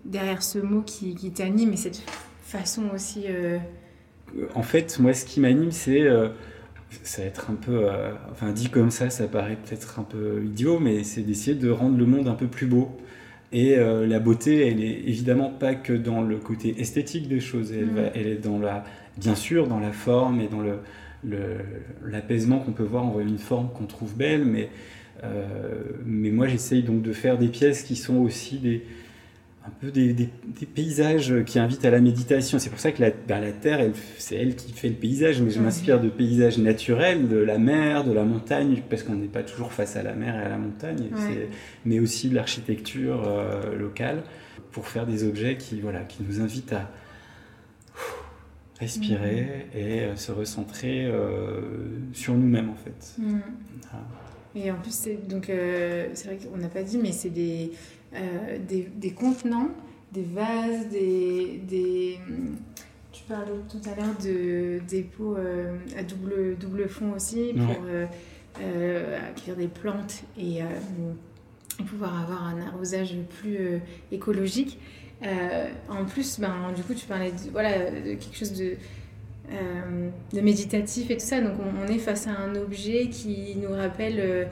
derrière ce mot qui, t'anime et cette façon aussi euh, En fait, moi, ce qui m'anime, c'est. Euh, ça va être un peu. enfin, dit comme ça, ça paraît peut-être un peu idiot, mais c'est d'essayer de rendre le monde un peu plus beau. Et la beauté, elle est évidemment pas que dans le côté esthétique des choses. Elle, mm. elle est dans la, bien sûr dans la forme et dans le, l'apaisement qu'on peut voir en voyant une forme qu'on trouve belle, mais euh, mais moi, j'essaye donc de faire des pièces qui sont aussi des, un peu des, des, paysages qui invitent à la méditation. C'est pour ça que la, ben, la Terre, c'est elle qui fait le paysage, mais je m'inspire de paysages naturels, de la mer, de la montagne, parce qu'on n'est pas toujours face à la mer et à la montagne, mais aussi de l'architecture euh, locale, pour faire des objets qui, voilà, qui nous invitent à respirer mm. et euh, se recentrer sur nous-mêmes, en fait. Mm. Et en plus, donc euh, c'est vrai qu'on n'a pas dit, mais c'est des, euh, des, des, contenants, des vases, des, des tu parlais tout à l'heure de des pots euh, à double double fond aussi pour accueillir des plantes et, pouvoir avoir un arrosage plus écologique. en plus, ben, du coup, tu parlais de, voilà, de quelque chose de euh, de méditatif et tout ça. Donc on, est face à un objet qui nous rappelle euh,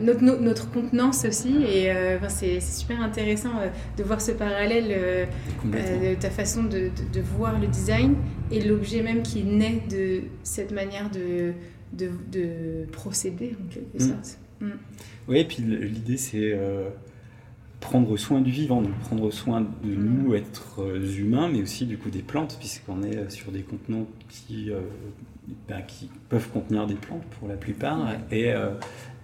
notre, notre, contenance aussi. Et euh, c'est super intéressant de voir ce parallèle de ta façon de, de, voir le design et l'objet même qui naît de cette manière de, de, procéder en quelque mm. sorte. Mm. Oui, et puis l'idée c'est prendre soin du vivant, donc prendre soin de nous, être humains, mais aussi du coup des plantes, puisqu'on est sur des contenants qui, euh, ben, qui peuvent contenir des plantes pour la plupart. Et, euh,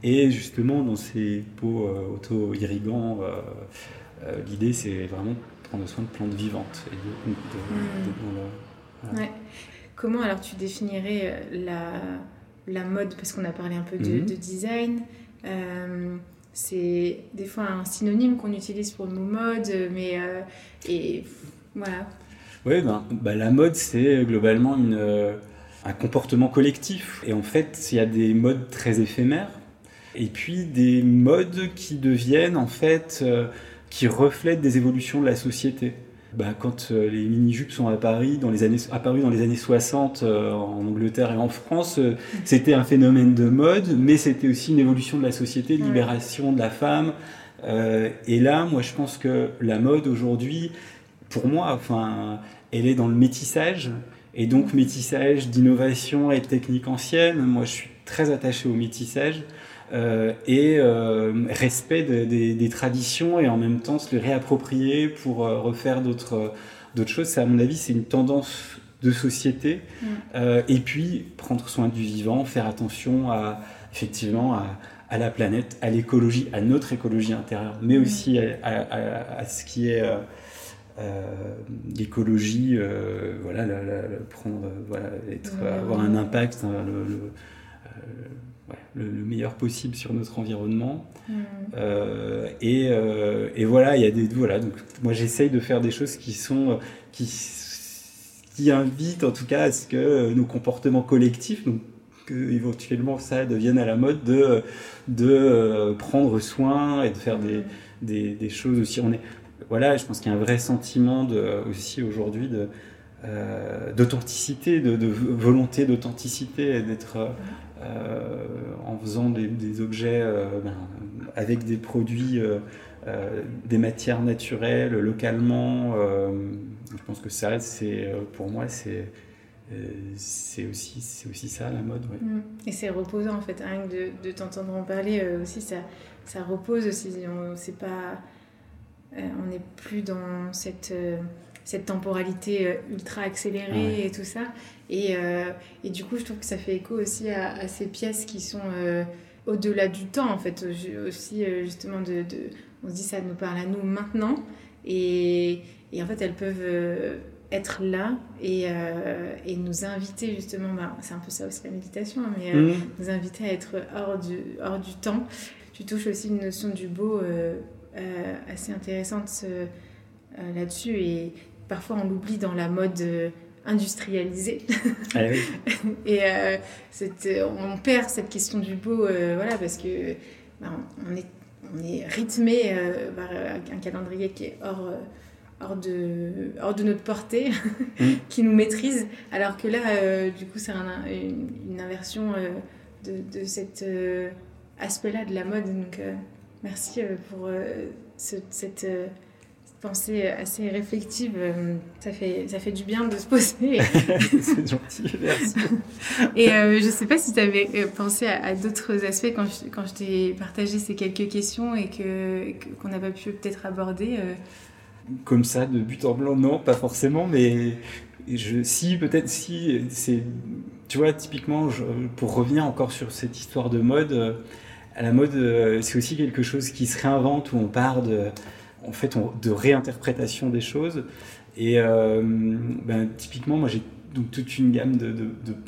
et justement, dans ces pots euh, auto-irrigants, l'idée c'est vraiment de prendre soin de plantes vivantes. Et mm. Comment alors tu définirais la, la mode, parce qu'on a parlé un peu de, mm. de design c'est des fois un synonyme qu'on utilise pour le mot mode, mais euh, et voilà. Oui, ben, ben, la mode, c'est globalement une, euh, un comportement collectif. Et en fait, il y a des modes très éphémères, et puis des modes qui deviennent, en fait, euh, qui reflètent des évolutions de la société. Bah, quand euh, les mini-jupes sont à Paris, dans les années, apparus dans les années 60 euh, en Angleterre et en France, euh, c'était un phénomène de mode, mais c'était aussi une évolution de la société, de libération de la femme. et là, moi, je pense que la mode aujourd'hui, pour moi, enfin, elle est dans le métissage. Et donc, métissage d'innovation et de techniques anciennes. Moi, je suis très attaché au métissage. Euh, et euh, respect des traditions et en même temps se les réapproprier pour euh, refaire d'autres d'autres choses. à mon avis, c'est une tendance de société. Mm. et puis, prendre soin du vivant, faire attention à, effectivement à, à la planète, à l'écologie, à notre écologie intérieure, mais mm. aussi à, ce qui est l'écologie, voilà, prendre, voilà, être, avoir un impact, hein, le, le, meilleur possible sur notre environnement. Mm. Euh, et, euh, et, voilà, il y a des voilà. Donc moi, j'essaye de faire des choses qui sont qui qui invitent en tout cas à ce que nos comportements collectifs, donc que éventuellement ça devienne à la mode de de euh, prendre soin et de faire des, mm. des, des, choses aussi. On est voilà, je pense qu'il y a un vrai sentiment de, aussi aujourd'hui de d'authenticité, de, de, volonté d'authenticité, d'être euh, en faisant des, objets euh, ben, avec des produits, euh, des matières naturelles, localement. je pense que ça, c'est pour moi, c'est c'est aussi, c'est aussi ça la mode. Mm. Et c'est reposant en fait, rien de, t'entendre en parler aussi, ça, ça repose aussi. On on n'est plus dans cette, cette temporalité ultra accélérée et tout ça. Et, euh, et, du coup, je trouve que ça fait écho aussi à, ces pièces qui sont euh, au-delà du temps, en fait. Aussi, euh, justement, de, de, on se dit ça nous parle à nous maintenant. Et, et en fait, elles peuvent être là et, et, nous inviter justement, bah, c'est un peu ça aussi la méditation, mais mmh. nous inviter à être hors du, hors du temps. Tu touches aussi une notion du beau assez intéressante là-dessus et parfois on l'oublie dans la mode industrialisé. Ah et euh, on perd cette question du beau, euh, voilà, parce que bah, on, est, on est rythmé euh, par un calendrier qui est hors, hors, de, hors de notre portée, mm. qui nous maîtrise, alors que là, du coup, c'est une, inversion de, de, cet aspect-là de la mode. Donc, merci pour cette pensée assez réflective, euh, ça fait, ça fait du bien de se poser. c'est gentil, merci. Et euh, je ne sais pas si tu avais euh, pensé à, d'autres aspects quand je, quand je t'ai partagé ces quelques questions et que, qu'on n'a pas pu peut-être aborder. Comme ça, de but en blanc, non, pas forcément, mais je, si, peut-être si, c'est, tu vois, typiquement, pour revenir encore sur cette histoire de mode, à la mode, c'est aussi quelque chose qui se réinvente, où on part de en fait, de réinterprétation des choses. Et euh, ben, typiquement, moi, j'ai donc toute une gamme de,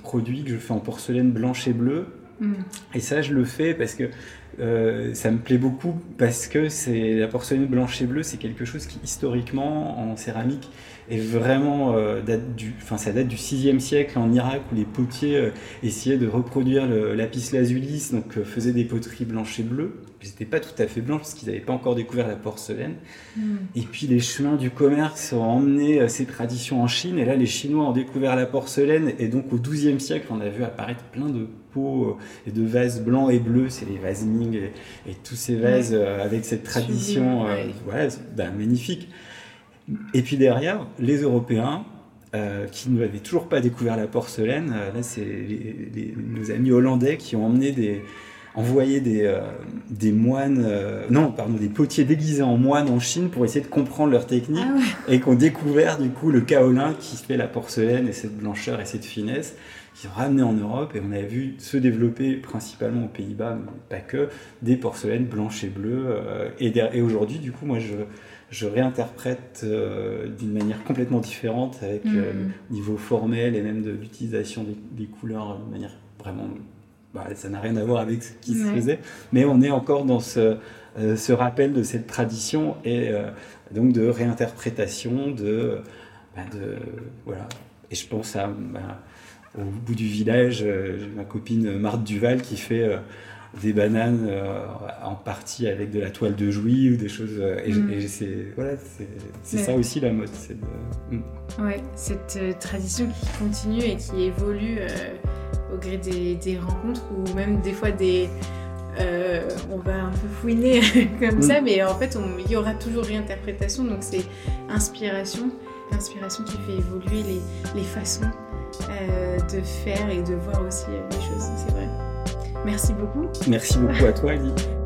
produits que je fais en porcelaine blanche et bleue. Mm. Et ça, je le fais parce que euh, ça me plaît beaucoup parce que c'est la porcelaine blanche et bleue, c'est quelque chose qui historiquement en céramique est vraiment euh, date du, enfin ça date du 6e siècle en Irak où les potiers euh, essayaient de reproduire le lapis lazuli, donc faisaient des poteries blanches et bleues. Ils n'étaient pas tout à fait blanches parce qu'ils n'avaient pas encore découvert la porcelaine. Mm. Et puis les chemins du commerce ont emmené ces traditions en Chine et là les Chinois ont découvert la porcelaine et donc au 12e siècle on a vu apparaître plein de euh, et de vases blancs et bleus, c'est les vases Ming et, tous ces vases euh, avec cette tradition euh, voilà, ben, magnifique. Et puis derrière, les Européens, qui n'avaient toujours pas découvert la porcelaine. là, c'est nos amis hollandais qui ont emmené des, envoyé des, des moines, non, pardon, des potiers déguisés en moines en Chine pour essayer de comprendre leur technique ah et qui ont découvert du coup le kaolin qui fait la porcelaine et cette blancheur et cette finesse qui ont ramené en Europe et on a vu se développer principalement aux Pays-Bas, mais pas que, des porcelaines blanches et bleues. Euh, et, aujourd'hui, du coup, moi, je, je réinterprète euh, d'une manière complètement différente avec mm. euh, niveau formel et même de l'utilisation des, couleurs de manière vraiment. Bah, ça n'a rien à voir avec ce qui se faisait, mais on est encore dans ce, ce rappel de cette tradition et donc de réinterprétation de, bah, de voilà. Et je pense à bah, au bout du village, euh, j'ai ma copine Marthe Duval qui fait euh, des bananes en partie avec de la toile de jouy ou des choses. et, mm. c'est voilà, c'est ça aussi la mode. De... Mm. Ouais, cette tradition qui continue et qui évolue au gré des, des, rencontres ou même des fois des. on va un peu fouiner comme mm. ça, mais en fait, il y aura toujours réinterprétation, donc c'est inspiration, inspiration qui fait évoluer les, les façons euh, de faire et de voir aussi euh, les choses, c'est vrai. Merci beaucoup. Merci beaucoup à toi, Ali.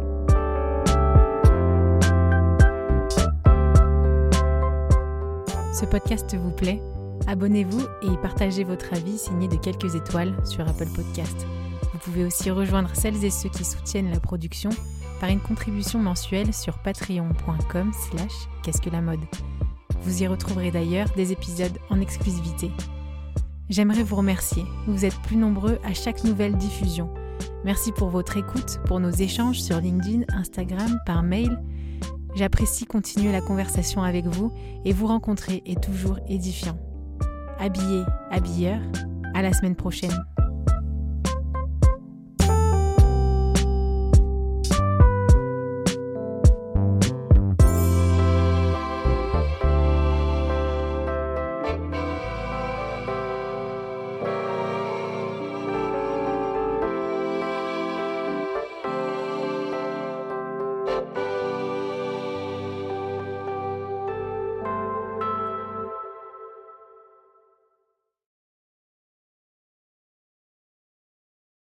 Ce podcast vous plaît? Abonnez-vous et partagez votre avis signé de quelques étoiles sur Apple Podcast. Vous pouvez aussi rejoindre celles et ceux qui soutiennent la production par une contribution mensuelle sur patreon.com slash qu'est-ce que la mode. Vous y retrouverez d'ailleurs des épisodes en exclusivité. J'aimerais vous remercier. Vous êtes plus nombreux à chaque nouvelle diffusion. Merci pour votre écoute, pour nos échanges sur LinkedIn, Instagram, par mail. J'apprécie continuer la conversation avec vous et vous rencontrer est toujours édifiant. Habillé, habilleur, à la semaine prochaine.